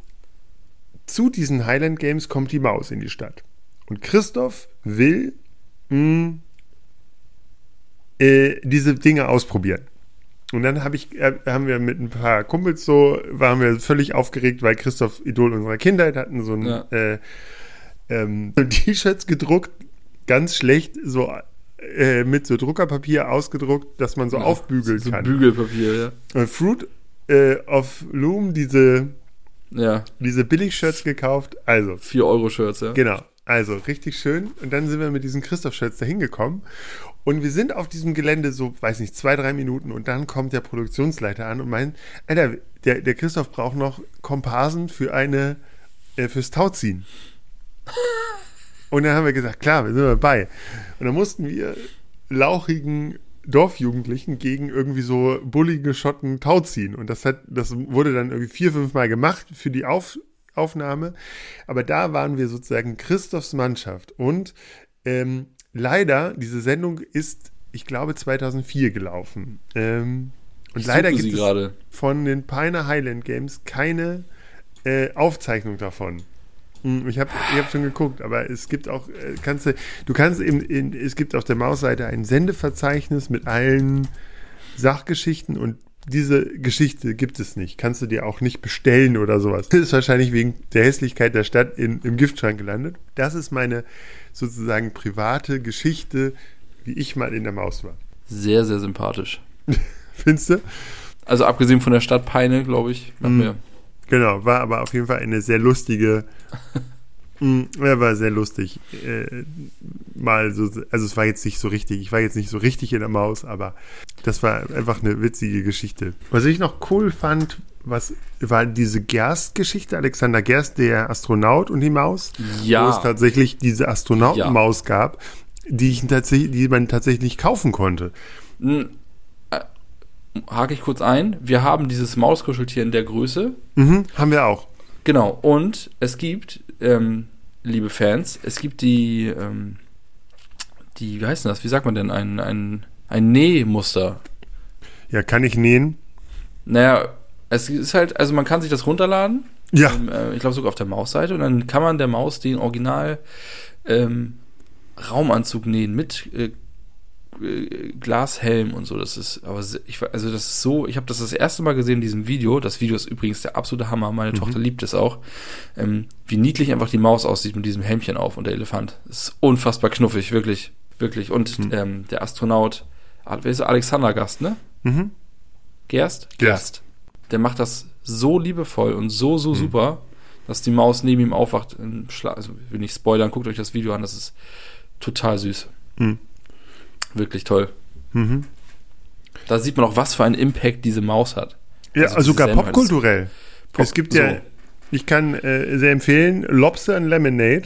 zu diesen Highland Games kommt die Maus in die Stadt. Und Christoph will mh, hm, äh, diese Dinge ausprobieren. Und dann hab ich, äh, haben wir mit ein paar Kumpels so, waren wir völlig aufgeregt, weil Christoph Idol unserer Kindheit hatten so ein ja. äh, ähm, [laughs] T-Shirts gedruckt, ganz schlecht, so äh, mit so Druckerpapier ausgedruckt, dass man so ja, aufbügeln so kann. Bügelpapier, ja. Und Fruit äh, of Loom, diese, ja. diese Billig-Shirts gekauft, also. 4-Euro-Shirts, ja. Genau. Also richtig schön. Und dann sind wir mit diesen Christoph-Shirts da hingekommen. Und wir sind auf diesem Gelände so, weiß nicht, zwei, drei Minuten und dann kommt der Produktionsleiter an und meint, Alter, der, der Christoph braucht noch Komparsen für eine, äh, fürs Tauziehen. [laughs] Und dann haben wir gesagt, klar, wir sind dabei. Und dann mussten wir lauchigen Dorfjugendlichen gegen irgendwie so bullige Schotten Tauziehen. Und das hat, das wurde dann irgendwie vier, fünf Mal gemacht für die Auf, Aufnahme. Aber da waren wir sozusagen Christophs Mannschaft. Und ähm, leider, diese Sendung ist, ich glaube, 2004 gelaufen. Ähm, und ich leider gibt es grade. von den Pioneer Highland Games keine äh, Aufzeichnung davon. Hm, Ich habe ich hab schon geguckt, aber es gibt auch, äh, kannst du, du kannst eben, in, es gibt auf der Mausseite ein Sendeverzeichnis mit allen Sachgeschichten und diese Geschichte gibt es nicht. Kannst du dir auch nicht bestellen oder sowas. Das ist wahrscheinlich wegen der Hässlichkeit der Stadt in, im Giftschrank gelandet. Das ist meine sozusagen private Geschichte, wie ich mal in der Maus war. Sehr, sehr sympathisch. [laughs] Findest du? Also abgesehen von der Stadt Peine, glaube ich, mir Genau, war aber auf jeden Fall eine sehr lustige, [laughs] Mm, ja, war sehr lustig. Äh, mal so, also es war jetzt nicht so richtig, ich war jetzt nicht so richtig in der Maus, aber das war einfach eine witzige Geschichte. Was ich noch cool fand, was war diese Gerst-Geschichte, Alexander Gerst, der Astronaut und die Maus, Ja. wo es tatsächlich diese Astronautenmaus gab, die ich tatsächlich, die man tatsächlich nicht kaufen konnte. Hake ich kurz ein. Wir haben dieses Mauskuscheltier in der Größe. Mhm, haben wir auch. Genau. Und es gibt, ähm, liebe Fans, es gibt die, ähm, die, wie heißt denn das? Wie sagt man denn? Ein, ein, ein Nähmuster. Ja, kann ich nähen? Naja, es ist halt, also man kann sich das runterladen. Ja. Ähm, äh, ich glaube sogar auf der Mausseite. Und dann kann man der Maus den Original ähm, Raumanzug nähen mit äh, Glashelm und so. Das ist, aber ich, also das ist so, ich habe das das erste Mal gesehen in diesem Video. Das Video ist übrigens der absolute Hammer. Meine Tochter liebt es auch. Ähm, wie niedlich einfach die Maus aussieht mit diesem Helmchen auf und der Elefant. Das ist unfassbar knuffig, wirklich, wirklich. Und ähm, der Astronaut, wer ist er? Alexander Gast, ne? Mhm. Gerst? Gerst. Der macht das so liebevoll und so, so super, dass die Maus neben ihm aufwacht. Also, ich will nicht spoilern, guckt euch das Video an, das ist total süß. Mhm. Wirklich toll. Mhm. Da sieht man auch, was für einen Impact diese Maus hat. Ja, Also sogar diese Sendung, popkulturell. Pop- es gibt so. ja, ich kann äh, sehr empfehlen, Lobster and Lemonade.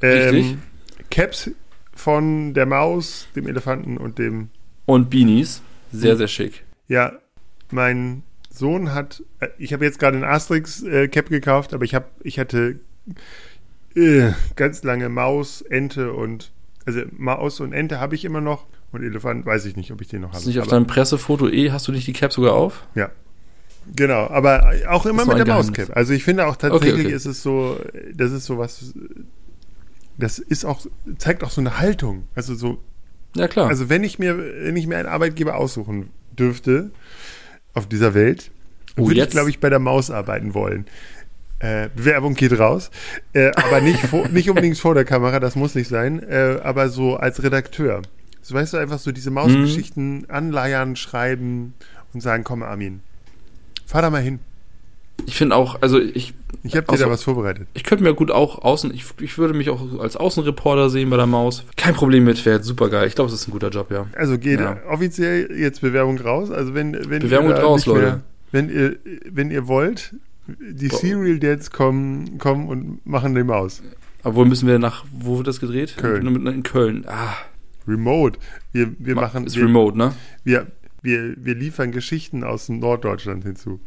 Ähm, Richtig. Caps von der Maus, dem Elefanten und dem. Und Beanies, Mhm. sehr, sehr schick. Ja, mein Sohn hat. Äh, ich habe jetzt gerade ein Asterix-Cap gekauft, aber ich habe, ich hatte äh, ganz lange Maus, Ente und. Also Maus und Ente habe ich immer noch. Und Elefant weiß ich nicht, ob ich den noch habe. Ist nicht auf deinem Pressefoto eh, hast du nicht die Cap sogar auf? Ja. Genau, aber auch immer mit der Mauscap. Also ich finde auch tatsächlich Okay, okay. ist es so, das ist so was, das ist auch, zeigt auch so eine Haltung. Also so, Ja, klar. also wenn ich mir, wenn ich mir einen Arbeitgeber aussuchen dürfte auf dieser Welt, Oh, würde ich, jetzt- glaube ich, bei der Maus arbeiten wollen. Äh, Bewerbung geht raus, äh, aber nicht, vor, [laughs] nicht unbedingt vor der Kamera, das muss nicht sein, äh, aber so als Redakteur. So weißt du, einfach so diese Mausgeschichten anleiern, schreiben und sagen, komm Armin, fahr da mal hin. ich finde auch, also ich, Ich habe dir da was vorbereitet. ich könnte mir gut auch außen, ich, ich würde mich auch als Außenreporter sehen bei der Maus. Kein Problem mit, wäre super geil. Ich glaube, es ist ein guter Job, ja. Also geht Ja. offiziell jetzt Bewerbung raus. Also wenn, wenn Bewerbung raus, Leute. wenn ihr wenn ihr wollt, die. Serial Dads kommen kommen und machen die Maus. Obwohl müssen wir nach, wo wird das gedreht? Köln. In, Köln. Ah, Remote. Wir, wir machen ist wir, remote, ne? wir, wir, wir liefern Geschichten aus Norddeutschland hinzu.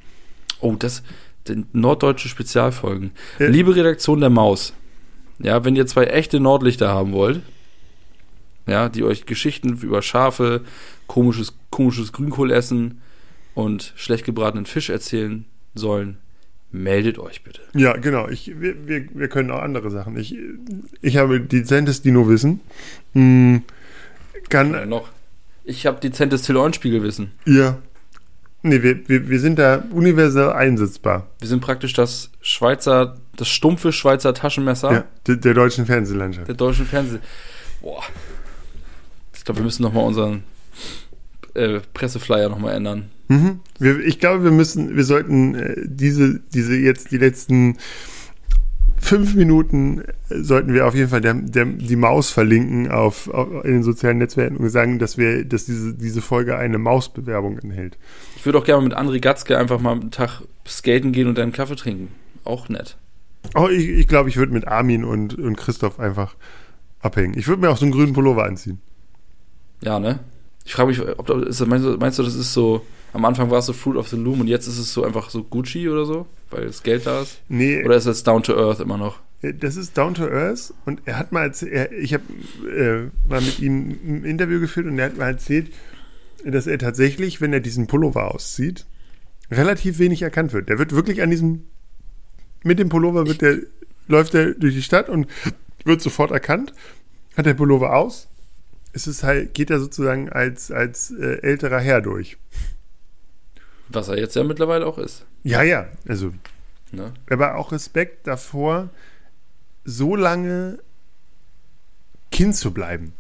Oh, das, den norddeutsche Spezialfolgen. Ja. Liebe Redaktion der Maus, ja, wenn ihr zwei echte Nordlichter haben wollt, ja, die euch Geschichten über Schafe, komisches, komisches Grünkohl essen und schlecht gebratenen Fisch erzählen sollen, meldet euch bitte. Ja, genau. Ich, wir, wir, wir können auch andere Sachen. Ich, ich habe dezentes Dino-Wissen. Hm, kann noch. Ich habe dezentes Till-Eulenspiegel-Wissen. ihr. Nee, wir, wir, wir sind da universell einsetzbar. Wir sind praktisch das Schweizer, das stumpfe Schweizer Taschenmesser Ja, der, der deutschen Fernsehlandschaft. der deutschen Fernseh. Boah. Ich glaube, wir müssen nochmal unseren äh, Presseflyer nochmal ändern. Mhm. Wir, ich glaube, wir müssen, wir sollten äh, diese, diese jetzt die letzten fünf Minuten äh, sollten wir auf jeden Fall der, der, die Maus verlinken auf, auf in den sozialen Netzwerken und sagen, dass wir, dass diese, diese Folge eine Mausbewerbung enthält. Ich würde auch gerne mit André Gatzke einfach mal einen Tag skaten gehen und einen Kaffee trinken. Auch nett. Oh, ich, ich glaube, ich würde mit Armin und, und Christoph einfach abhängen. Ich würde mir auch so einen grünen Pullover anziehen. Ja, ne? Ich frage mich, ob da, ist, meinst, du, meinst du, das ist so, am Anfang war es so Fruit of the Loom und jetzt ist es so einfach so Gucci oder so, weil das Geld da ist? Nee, Oder ist das Down to Earth immer noch? Äh, Das ist Down to Earth und er hat mal erzählt, er, ich habe äh, mal mit ihm ein Interview geführt und er hat mal erzählt, dass er tatsächlich, wenn er diesen Pullover auszieht, relativ wenig erkannt wird. Der wird wirklich an diesem, mit dem Pullover wird der läuft er durch die Stadt und wird sofort erkannt, hat der Pullover aus. Es ist halt, geht er sozusagen als, als äh, älterer Herr durch. Was er jetzt ja mittlerweile auch ist. Ja, ja, also. Ne? Aber auch Respekt davor, so lange Kind zu bleiben.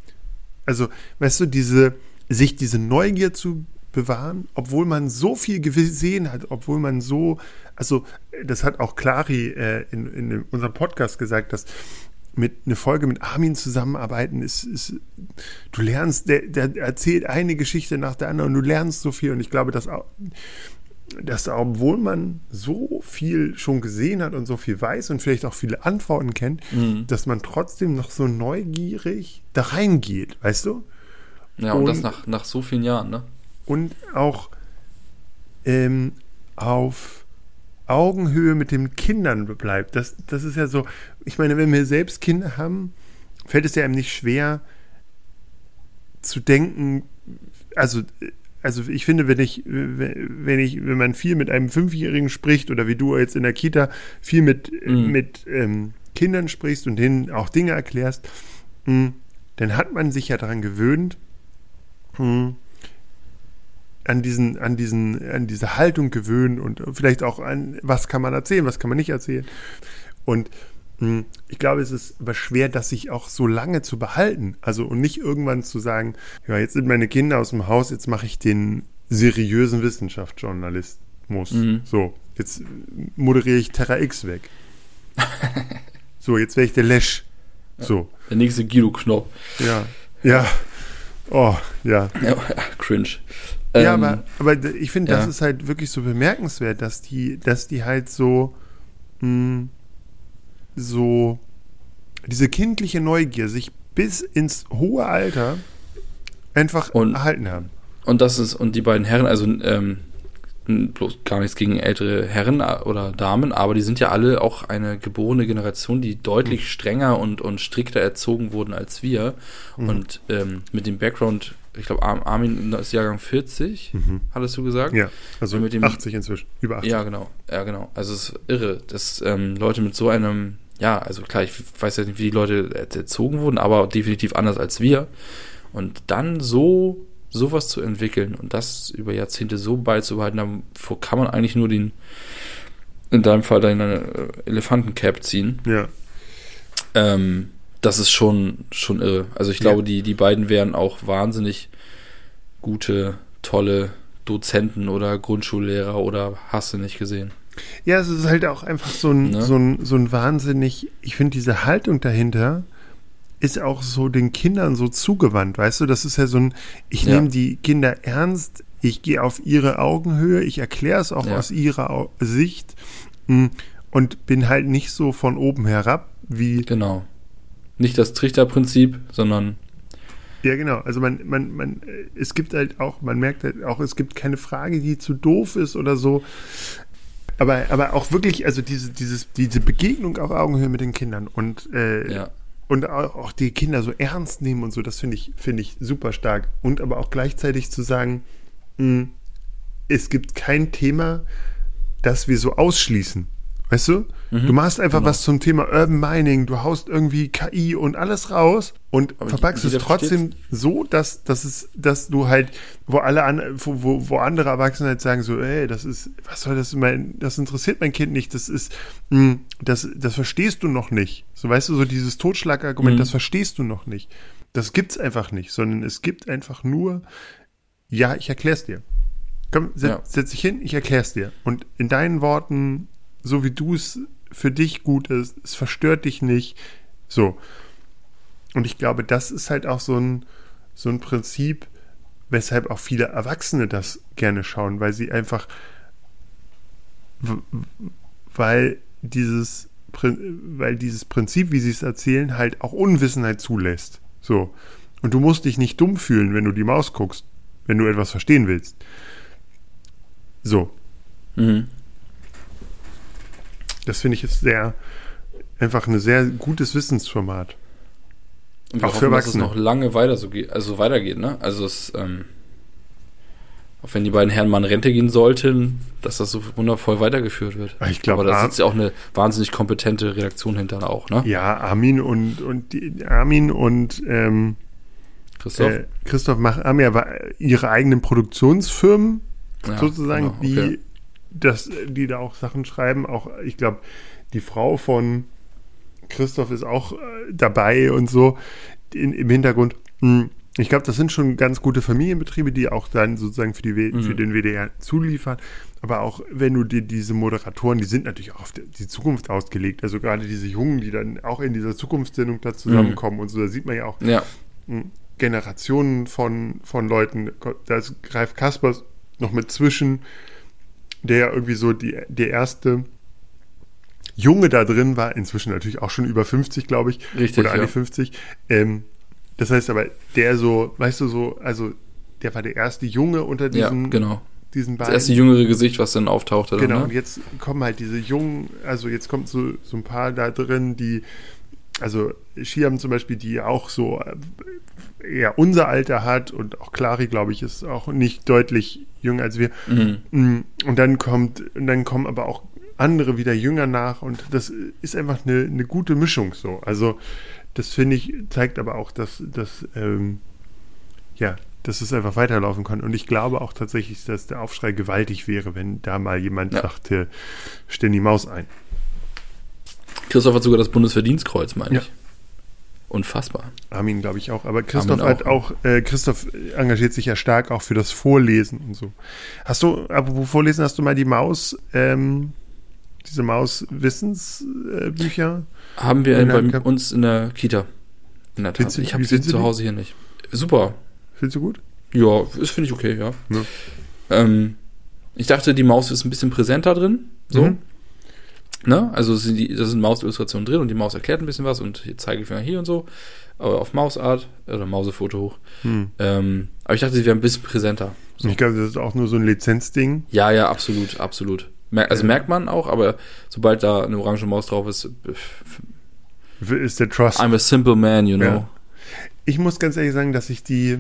Also, weißt du, diese, sich diese Neugier zu bewahren, obwohl man so viel gesehen hat, obwohl man so, also das hat auch Clari äh, in, in unserem Podcast gesagt, dass mit eine Folge mit Armin zusammenarbeiten ist, ist du lernst, der, der erzählt eine Geschichte nach der anderen und du lernst so viel und ich glaube, dass auch dass obwohl man so viel schon gesehen hat und so viel weiß und vielleicht auch viele Antworten kennt, Mhm. dass man trotzdem noch so neugierig da reingeht, weißt du? Ja, und, das Und- nach, nach so vielen Jahren, ne? und auch ähm, auf Augenhöhe mit den Kindern bleibt. Das, das ist ja so, ich meine, wenn wir selbst Kinder haben, fällt es ja einem nicht schwer zu denken, also, also ich finde, wenn ich, wenn ich, wenn man viel mit einem Fünfjährigen spricht oder wie du jetzt in der Kita viel mit, Mhm. mit ähm, Kindern sprichst und denen auch Dinge erklärst, mh, dann hat man sich ja daran gewöhnt, mh, an diesen, an diesen, an diese Haltung gewöhnen und vielleicht auch an, was kann man erzählen, was kann man nicht erzählen. Und mh, ich glaube, es ist aber schwer, das sich auch so lange zu behalten. Also und nicht irgendwann zu sagen, ja, jetzt sind meine Kinder aus dem Haus, jetzt mache ich den seriösen Wissenschaftsjournalismus. Mhm. So, jetzt moderiere ich Terra X weg. [laughs] so, jetzt wäre ich der Lesch. So, Der nächste Guido Knopp. ja. Ja. Oh, ja. [laughs] Ja, cringe. Ja, Ähm, aber, aber ich finde, das ja. ist halt wirklich so bemerkenswert, dass die, dass die halt so, mh, so diese kindliche Neugier sich bis ins hohe Alter einfach Und- erhalten haben. Und das ist, und die beiden Herren, also ähm, bloß gar nichts gegen ältere Herren oder Damen, aber die sind ja alle auch eine geborene Generation, die deutlich Mhm. strenger und, und strikter erzogen wurden als wir. Mhm. Und ähm, mit dem Background, ich glaube, Armin ist Jahrgang 40, Mhm. hattest du gesagt? Ja, also mit dem- 80 inzwischen, über 80. Ja, genau. Ja, genau. Also es ist irre, dass ähm, Leute mit so einem, ja, also klar, ich weiß ja nicht, wie die Leute erzogen wurden, aber definitiv anders als wir. Und dann so sowas zu entwickeln und das über Jahrzehnte so beizubehalten, davor kann man eigentlich nur den, in deinem Fall deine äh, Elefantencap ziehen. Ja, Ähm, das ist schon, schon irre. Also ich Ja. glaube, die, die beiden wären auch wahnsinnig gute, tolle Dozenten oder Grundschullehrer oder hast du nicht gesehen. Ja, es ist halt auch einfach so ein, Ne? so ein, so ein wahnsinnig, ich finde diese Haltung dahinter ist auch so den Kindern so zugewandt, weißt du, das ist ja so ein, ich Ja. nehme die Kinder ernst, ich gehe auf ihre Augenhöhe, ich erkläre es auch Ja. aus ihrer Sicht mh, und bin halt nicht so von oben herab wie, Genau. Nicht das Trichterprinzip, sondern ja genau, also man, man, man, äh, es gibt halt auch, man merkt halt auch, es gibt keine Frage, die zu doof ist oder so, aber, aber auch wirklich, also diese, dieses, diese Begegnung auf Augenhöhe mit den Kindern und, äh, ja. und auch, auch die Kinder so ernst nehmen und so, das finde ich, finde ich super stark. Und aber auch gleichzeitig zu sagen, mh, es gibt kein Thema, das wir so ausschließen. Weißt du? Mhm, du machst einfach genau. was zum Thema Urban Mining, du haust irgendwie KI und alles raus und Aber verpackst jeder es trotzdem so, dass, dass es, dass du halt, wo alle an, wo, wo, wo andere Erwachsene halt sagen so, ey, das ist, was soll das mein, das interessiert mein Kind nicht, das ist, mh, das, das verstehst du noch nicht. So weißt du, so dieses Totschlagargument, Mhm. das verstehst du noch nicht. Das gibt's einfach nicht, sondern es gibt einfach nur, ja, ich erklär's dir. Komm, setz, Ja. setz dich hin, ich erklär's dir. Und in deinen Worten, so wie du es für dich gut ist, es verstört dich nicht. So. Und ich glaube, das ist halt auch so ein, so ein Prinzip, weshalb auch viele Erwachsene das gerne schauen, weil sie einfach, weil dieses, weil dieses Prinzip, wie sie es erzählen, halt auch Unwissenheit zulässt. So. Und du musst dich nicht dumm fühlen, wenn du die Maus guckst, wenn du etwas verstehen willst. So. Mhm. Das finde ich ist sehr, einfach ein sehr gutes Wissensformat. Und wir Auch für hoffen, dass es noch lange weiter so geht, also weitergeht, ne? Also es, ähm, Auch wenn die beiden Herren mal in Rente gehen sollten, dass das so wundervoll weitergeführt wird. Ich glaube, Aber da sitzt ja auch eine wahnsinnig kompetente Redaktion hinter auch, ne? Ja, Armin und, und die, Armin und ähm, Christoph? Äh, Christoph machen, haben ja ihre eigenen Produktionsfirmen Ja, sozusagen, genau, okay. die, das, die da auch Sachen schreiben. Auch, ich glaube, die Frau von Christoph ist auch äh, dabei und so in, im Hintergrund. Hm, Ich glaube, das sind schon ganz gute Familienbetriebe, die auch dann sozusagen für, die, W- Mhm. für den WDR zuliefern. Aber auch wenn du dir diese Moderatoren, die sind natürlich auch auf die Zukunft ausgelegt. Also gerade diese Jungen, die dann auch in dieser Zukunftssendung da zusammenkommen und so, da sieht man ja auch, Ja, mh, Generationen von, von Leuten. Da ist Greif Kaspers noch mit zwischen, der ja irgendwie so die, der erste Junge da drin war, inzwischen natürlich auch schon über 50, glaube ich. Richtig, Oder an ja. die 50. Ähm, das heißt aber, der so, weißt du so, also der war der erste Junge unter ja, diesen, genau. diesen Das beiden. erste jüngere Gesicht, was dann auftauchte. Genau, Dann, und ne? jetzt kommen halt diese jungen, also jetzt kommt so, so ein paar da drin, die, also Schiam zum Beispiel, die auch so äh, eher unser Alter hat und auch Clary, glaube ich, ist auch nicht deutlich jünger als wir. Mhm. Mm, Und dann kommt, und dann kommen aber auch andere wieder jünger nach und das ist einfach eine, eine gute Mischung so. Also das finde ich, zeigt aber auch, dass, dass ähm, ja, dass es einfach weiterlaufen kann. Und ich glaube auch tatsächlich, dass der Aufschrei gewaltig wäre, wenn da mal jemand Ja. sagte, stell die Maus ein. Christoph hat sogar das Bundesverdienstkreuz, meine Ja. ich. Unfassbar. Armin, glaube ich, auch. Aber Christoph Armin hat auch. auch, äh, Christoph engagiert sich ja stark auch für das Vorlesen und so. Hast du, apropos Vorlesen, hast du mal die Maus, ähm, diese Maus-Wissensbücher? Haben wir In bei Kap- uns in der Kita. In der Tat. Findest du- Ich habe sie zu die? Hause hier nicht. Super. Findest du gut? Ja, das finde ich okay, ja. Ja. Ähm, ich dachte, die Maus ist ein bisschen präsenter drin. So. Mhm. Ne? Also sind die, da sind Mausillustrationen drin und die Maus erklärt ein bisschen was und hier Zeigefinger hier und so. Aber auf Mausart oder Mausefoto hoch. Hm. Ähm, aber ich dachte, sie wäre ein bisschen präsenter. So. Ich glaube, das ist auch nur so ein Lizenzding. Ja, ja, absolut, absolut. Mer also merkt man auch, aber sobald da eine orange Maus drauf ist, Ist der Trust. I'm a simple man, you know. Ja. Ich muss ganz ehrlich sagen, dass ich die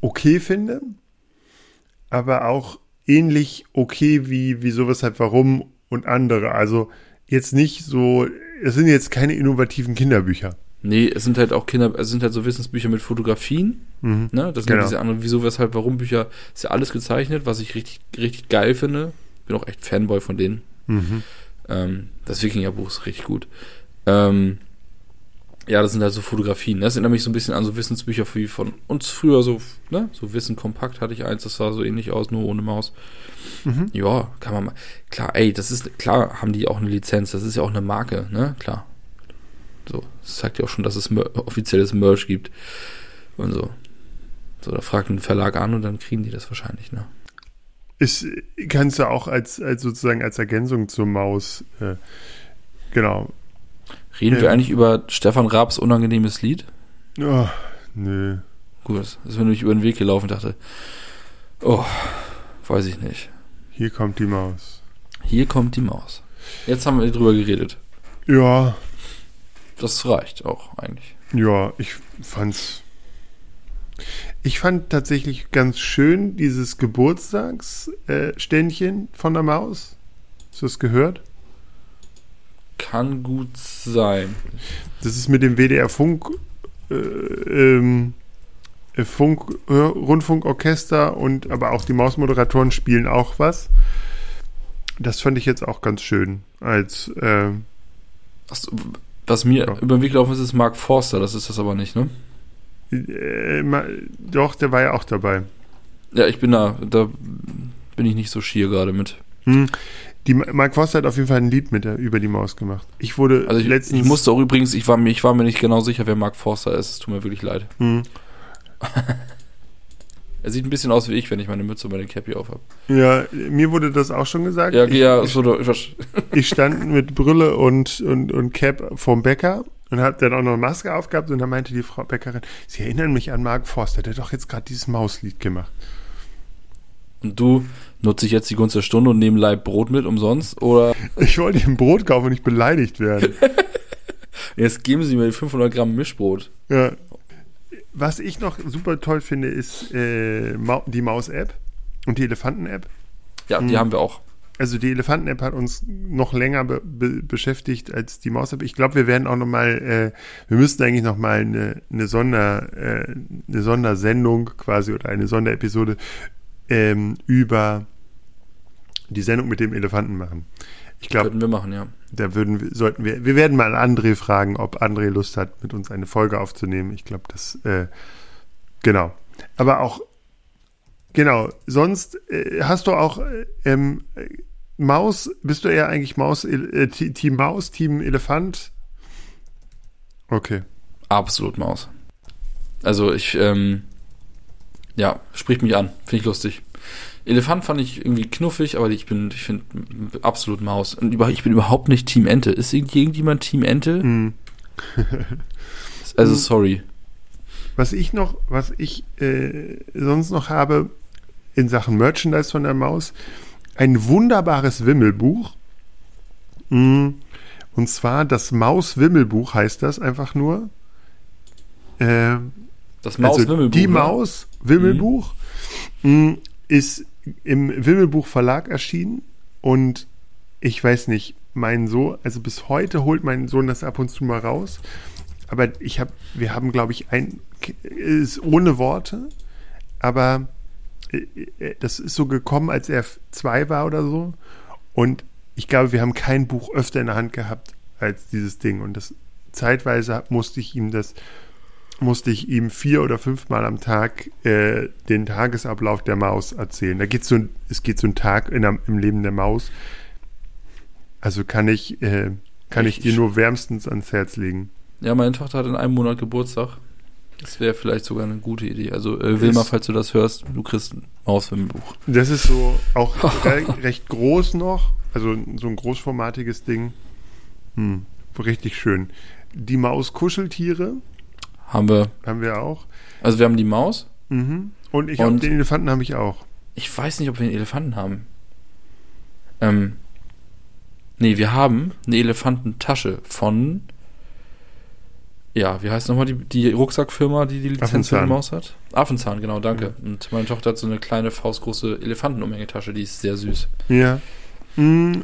okay finde, aber auch ähnlich okay wie, wie sowas halt warum und andere. Also jetzt nicht so, es sind jetzt keine innovativen Kinderbücher. Nee, es sind halt auch Kinder, es sind halt so Wissensbücher mit Fotografien, Mhm. ne? Das sind Genau. diese anderen, wieso, weshalb, warum Bücher, ist ja alles gezeichnet, was ich richtig, richtig geil finde. Bin auch echt Fanboy von denen. Mhm. Ähm, das Wikingerbuch ist richtig gut. Ähm, ja, das sind halt so Fotografien. Das erinnert mich so ein bisschen an so Wissensbücher wie von uns früher, so, ne? So Wissen kompakt hatte ich eins, das sah so ähnlich aus, nur ohne Maus. Mhm. Ja, kann man mal. Klar, ey, das ist, klar haben die auch eine Lizenz, das ist ja auch eine Marke, ne? Klar. So, das zeigt ja auch schon, dass es offizielles Merch gibt. Und so. So, da fragt ein Verlag an und dann kriegen die das wahrscheinlich, ne? Ist, kannst du auch als, als sozusagen als Ergänzung zur Maus, äh, genau. Reden Ja. wir eigentlich über Stefan Raabs unangenehmes Lied? Oh, nö. Gut, das ist mir nämlich über den Weg gelaufen und dachte, oh, weiß ich nicht. Hier kommt die Maus. Hier kommt die Maus. Jetzt haben wir drüber geredet. Ja, Das reicht auch eigentlich. Ja, ich fand's. Ich fand tatsächlich ganz schön dieses Geburtstagsständchen äh, von der Maus. Hast du das gehört? Kann gut sein. Das ist mit dem WDR Funk, äh, ähm, äh, Funk, äh, Rundfunkorchester und aber auch die Mausmoderatoren spielen auch was. Das fand ich jetzt auch ganz schön. Als äh, Achso, was mir Ja. über den Weg gelaufen ist, ist Mark Forster. Das ist das aber nicht, ne? äh, ma- doch, der war ja auch dabei. Ja, ich bin da, da bin ich nicht so schier gerade mit. Hm. Die Mark Forster hat auf jeden Fall ein Lied mit der, über die Maus gemacht. Ich wurde Also ich, letztens ich musste auch übrigens, ich war, mir, ich war mir nicht genau sicher, wer Mark Forster ist. Es tut mir wirklich leid. Hm. [laughs] Er sieht ein bisschen aus wie ich, wenn ich meine Mütze und meine Cappy auf habe. Ja, mir wurde das auch schon gesagt. Ja, ich, ja, ich, so, ich, [laughs] ich stand mit Brille und, und, und Cap vorm Bäcker und hat dann auch noch eine Maske aufgehabt und dann meinte die Frau Bäckerin, Sie erinnern mich an Mark Forster, der hat doch jetzt gerade dieses Mauslied gemacht. Und du nutze ich jetzt die Gunst der Stunde und nehme Leib Brot mit umsonst? Oder Ich wollte ihm Brot kaufen und nicht beleidigt werden. [laughs] jetzt geben sie mir 500 Gramm Mischbrot. ja. was ich noch super toll finde, ist äh, die Maus-App und die Elefanten-App. Ja, die Mhm. haben wir auch. Also die Elefanten-App hat uns noch länger be be beschäftigt als die Maus-App. Ich glaube, wir werden auch noch mal, äh, wir müssten eigentlich noch mal eine, eine, Sonder, äh, eine Sondersendung quasi oder eine Sonderepisode ähm, über die Sendung mit dem Elefanten machen. Ich glaube, Könnten wir machen, ja. da würden wir, sollten wir, wir werden mal André fragen, ob André Lust hat, mit uns eine Folge aufzunehmen. Ich glaube, das, äh, genau. Aber auch, genau, sonst äh, hast du auch äh, ähm, äh, Maus, bist du eher eigentlich Maus, äh, Team Maus, Team Elefant? Okay. Absolut Maus. Also ich, ähm, ja, spricht mich an. Finde ich lustig. Elefant fand ich irgendwie knuffig, aber ich bin, ich finde absolut Maus. Und über, ich bin überhaupt nicht Team Ente. Ist irgend- irgendjemand Team Ente? Hm. [laughs] Also sorry. Was ich noch, was ich äh, sonst noch habe in Sachen Merchandise von der Maus, ein wunderbares Wimmelbuch. Mm, Und zwar das Maus-Wimmelbuch heißt das einfach nur. Äh, Das Maus also die ne? Maus Wimmelbuch mm, ist im Wimmelbuch Verlag erschienen und ich weiß nicht, mein Sohn, also bis heute holt mein Sohn das ab und zu mal raus, aber ich habe, wir haben glaube ich ein, ist ohne Worte, aber äh, äh, das ist so gekommen, als er zwei war oder so und ich glaube, wir haben kein Buch öfter in der Hand gehabt als dieses Ding und das zeitweise musste ich ihm das musste ich ihm vier oder fünfmal am Tag äh, den Tagesablauf der Maus erzählen. Da geht so ein, es geht so ein Tag in, im Leben der Maus. Also kann ich, äh, kann ich dir nur wärmstens ans Herz legen. Ja, meine Tochter hat in einem Monat Geburtstag. Das wäre vielleicht sogar eine gute Idee. Also äh, Wilma, falls du das hörst, du kriegst ein Mauswimmelbuch. Das ist so auch [laughs] re recht groß noch, also so ein großformatiges Ding. Hm, richtig schön. Die Maus-Kuscheltiere Haben wir. haben wir auch. Also wir haben die Maus. Mhm. Und ich Und- den Elefanten habe ich auch. Ich weiß nicht, ob wir einen Elefanten haben. Ähm. Nee, wir haben eine Elefantentasche von. Ja, wie heißt nochmal die, die Rucksackfirma, die die Lizenz für die Maus hat? Affenzahn, genau, danke. Und meine Tochter hat so eine kleine faustgroße Elefantenumhängetasche, die ist sehr süß. Ja. Mm,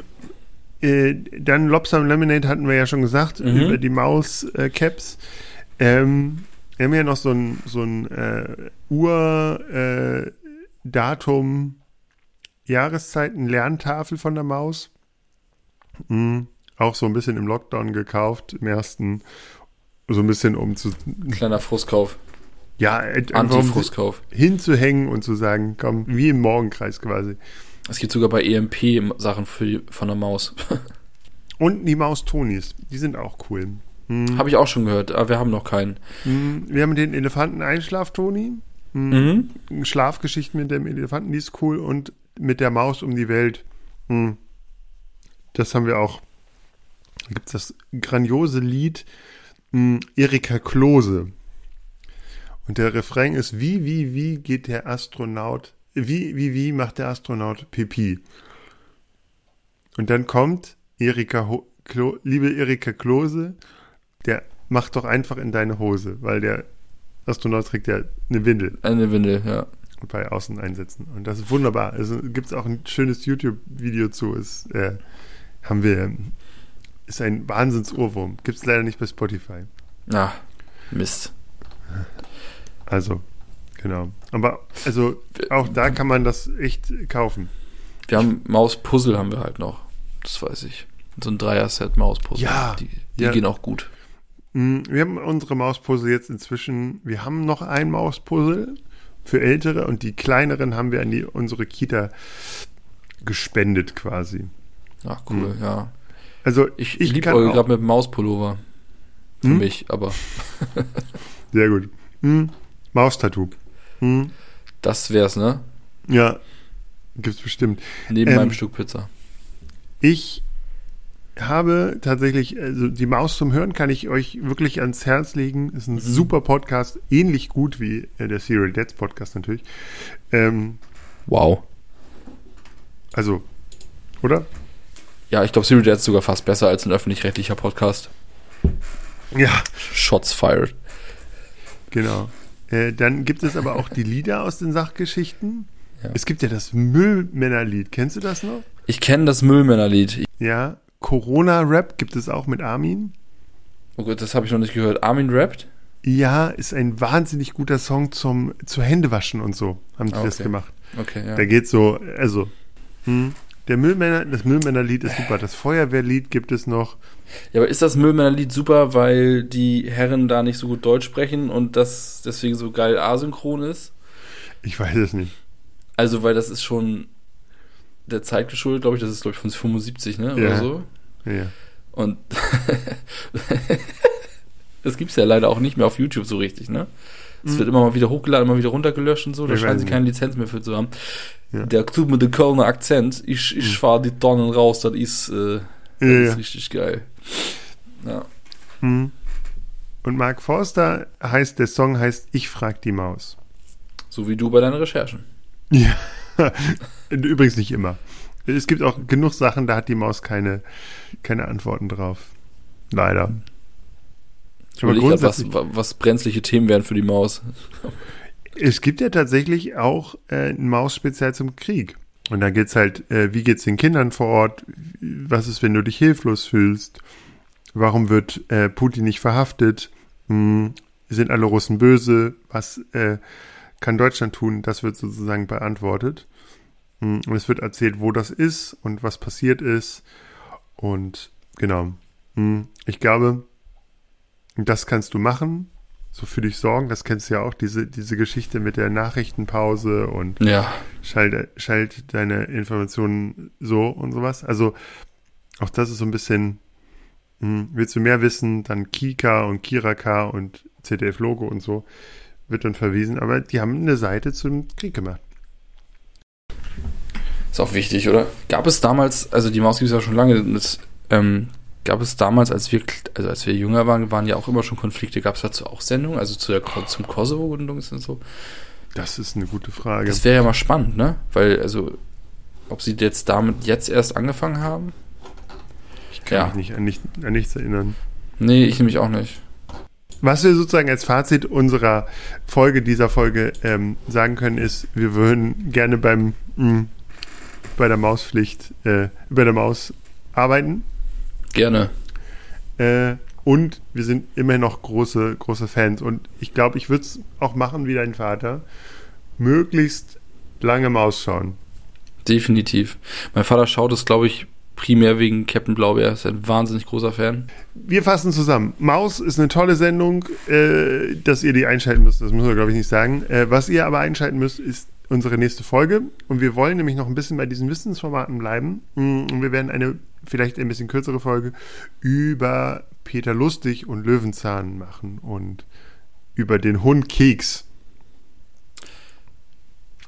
äh, dann Lobster und Lemonade hatten wir ja schon gesagt, Mhm. über die Maus-Caps. Ähm, wir haben ja noch so ein, so ein äh, Uhr-Datum, Jahreszeiten, Lerntafel von der Maus. Mm, auch so ein bisschen im Lockdown gekauft, im ersten, so ein bisschen um zu, Kleiner Frustkauf. ja, äh, um Anti-Frustkauf. hinzuhängen und zu sagen, komm, wie im Morgenkreis quasi. Es gibt sogar bei EMP Sachen für von der Maus. [laughs] Und die Maus-Tonis, die sind auch cool. Mm. Habe ich auch schon gehört, aber wir haben noch keinen. Mm, Wir haben den Elefanten Einschlaftoni. Mhm. Schlafgeschichten mit dem Elefanten, die ist cool. Und mit der Maus um die Welt. Mm. Das haben wir auch. Da gibt es das grandiose Lied mm, Erika Klose. Und der Refrain ist, wie, wie, wie geht der Astronaut, wie, wie, wie macht der Astronaut Pipi? Und dann kommt Erika, Ho Klo liebe Erika Klose, der macht doch einfach in deine Hose, weil der Astronaut trägt ja eine Windel Eine Windel, ja. bei Außeneinsätzen. Und das ist wunderbar. Also gibt es auch ein schönes YouTube-Video zu. Ist, äh, haben wir, ist ein Wahnsinns-Ohrwurm. Gibt es leider nicht bei Spotify. Ah, Mist. Also, genau. Aber, also, auch da kann man das echt kaufen. Wir haben Maus-Puzzle haben wir halt noch. Das weiß ich. So ein Dreier-Set Maus-Puzzle. Ja, Die, die ja. gehen auch gut. Mm, Wir haben unsere Mauspuzzle jetzt inzwischen, wir haben noch ein Mauspuzzle für Ältere und die kleineren haben wir an die, unsere Kita gespendet quasi. Ach, cool, Mhm. ja. Also Ich, ich liebe auch- gerade mit dem Mauspullover. Für Hm? mich, aber [laughs] Sehr gut. Hm, Maustattoo. Hm, das wär's, ne? ja, gibt's bestimmt. Neben Ähm, meinem Stück Pizza. Ich habe tatsächlich, also die Maus zum Hören kann ich euch wirklich ans Herz legen. Ist ein Mhm. super Podcast, ähnlich gut wie äh, der Serial Deads Podcast natürlich. Ähm, Wow. also, oder? Ja, ich glaube, Siri Dad ist sogar fast besser als ein öffentlich-rechtlicher Podcast. Ja, Shots fired. genau. Äh, dann gibt es aber auch die Lieder aus den Sachgeschichten. Ja. Es gibt ja das Müllmännerlied. Kennst du das noch? Ich kenne das Müllmännerlied. Ja. Corona-Rap gibt es auch mit Armin. Oh Gott, das habe ich noch nicht gehört. Armin rappt? Ja, ist ein wahnsinnig guter Song zum zu Händewaschen und so. Haben die Ah, das okay. gemacht. Okay, ja. Da geht so, also hm, der Müllmänner, das Müllmännerlied ist super. Das Feuerwehrlied gibt es noch. Ja, aber ist das Müllmännerlied super, weil die Herren da nicht so gut Deutsch sprechen und das deswegen so geil asynchron ist? Ich weiß es nicht. Also, weil das ist schon der Zeit geschuldet, glaube ich, das ist, glaube ich, von 75, ne? Oder Ja. so. Ja. Und [laughs] das gibt's ja leider auch nicht mehr auf YouTube so richtig, ne? Es Mhm. wird immer mal wieder hochgeladen, immer wieder runtergelöscht und so. Da Ich scheinen sie nicht. keine Lizenz mehr für zu haben. Ja. Mhm. Der tut mit dem Kölner Akzent. Ich, ich fahr die Tonnen raus, das ist, äh, das Ja, ist richtig geil. Ja. Hm. Und Mark Forster heißt, der Song heißt Ich frag die Maus. So wie du bei deinen Recherchen. Ja. [laughs] Übrigens nicht immer. Es gibt auch genug Sachen, da hat die Maus keine, keine Antworten drauf. Leider. Ich Aber überlege grad, was, grundsätzlich- wa- was brenzliche Themen wären für die Maus. Es gibt ja tatsächlich auch äh, ein Maus-Spezial zum Krieg. Und da geht's halt, äh, wie geht's den Kindern vor Ort? Was ist, wenn du dich hilflos fühlst? Warum wird äh, Putin nicht verhaftet? Hm, sind alle Russen böse? Was äh, kann Deutschland tun? Das wird sozusagen beantwortet. Hm, Und es wird erzählt, wo das ist und was passiert ist. Und genau. Hm, Ich glaube, das kannst du machen so für dich sorgen. Das kennst du ja auch, diese, diese Geschichte mit der Nachrichtenpause und Ja. schalt, schalt deine Informationen so und sowas. Also auch das ist so ein bisschen, hm, willst du mehr wissen, dann Kika und Kiraka und ZDF-Logo und so wird dann verwiesen. Aber die haben eine Seite zum Krieg gemacht. Ist auch wichtig, oder? Gab es damals, also die Maus gibt es ja schon lange, das, ähm, gab es damals, als wir, also als wir jünger waren, waren ja auch immer schon Konflikte. Gab es dazu auch Sendungen, also zu der, zum Kosovo-Gründung und so? Das ist eine gute Frage. Das wäre ja mal spannend, ne? Weil, also, ob sie jetzt damit jetzt erst angefangen haben? ich kann ja. mich nicht an, nicht an nichts erinnern. Nee, ich nämlich auch nicht. Was wir sozusagen als Fazit unserer Folge, dieser Folge ähm, sagen können, ist, wir würden gerne beim mh, bei der Mauspflicht, äh, bei der Maus arbeiten. Gerne. Äh, und wir sind immer noch große, große Fans. Und ich glaube, ich würde es auch machen wie dein Vater. Möglichst lange Maus schauen. Definitiv. Mein Vater schaut es, glaube ich, primär wegen Captain Blaubeer. Ist ein wahnsinnig großer Fan. Wir fassen zusammen. Maus ist eine tolle Sendung, äh, dass ihr die einschalten müsst. Das müssen wir, glaube ich, nicht sagen. Äh, was ihr aber einschalten müsst, ist unsere nächste Folge. Und wir wollen nämlich noch ein bisschen bei diesen Wissensformaten bleiben. Mm, Und wir werden eine vielleicht ein bisschen kürzere Folge über Peter Lustig und Löwenzahn machen und über den Hund Keks.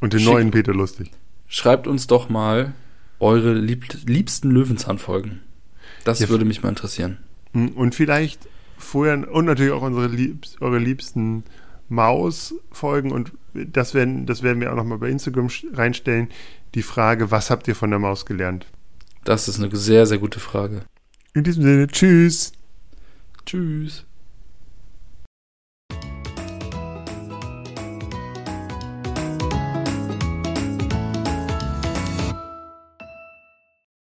Und den Schick. neuen Peter Lustig. Schreibt uns doch mal eure lieb liebsten Löwenzahnfolgen. Das Ja, würde mich mal interessieren. Mm, Und vielleicht vorher und natürlich auch unsere liebs, eure liebsten Maus-Folgen und das werden, das werden wir auch nochmal bei Instagram reinstellen. Die Frage, was habt ihr von der Maus gelernt? Das ist eine sehr, sehr gute Frage. In diesem Sinne, tschüss. Tschüss.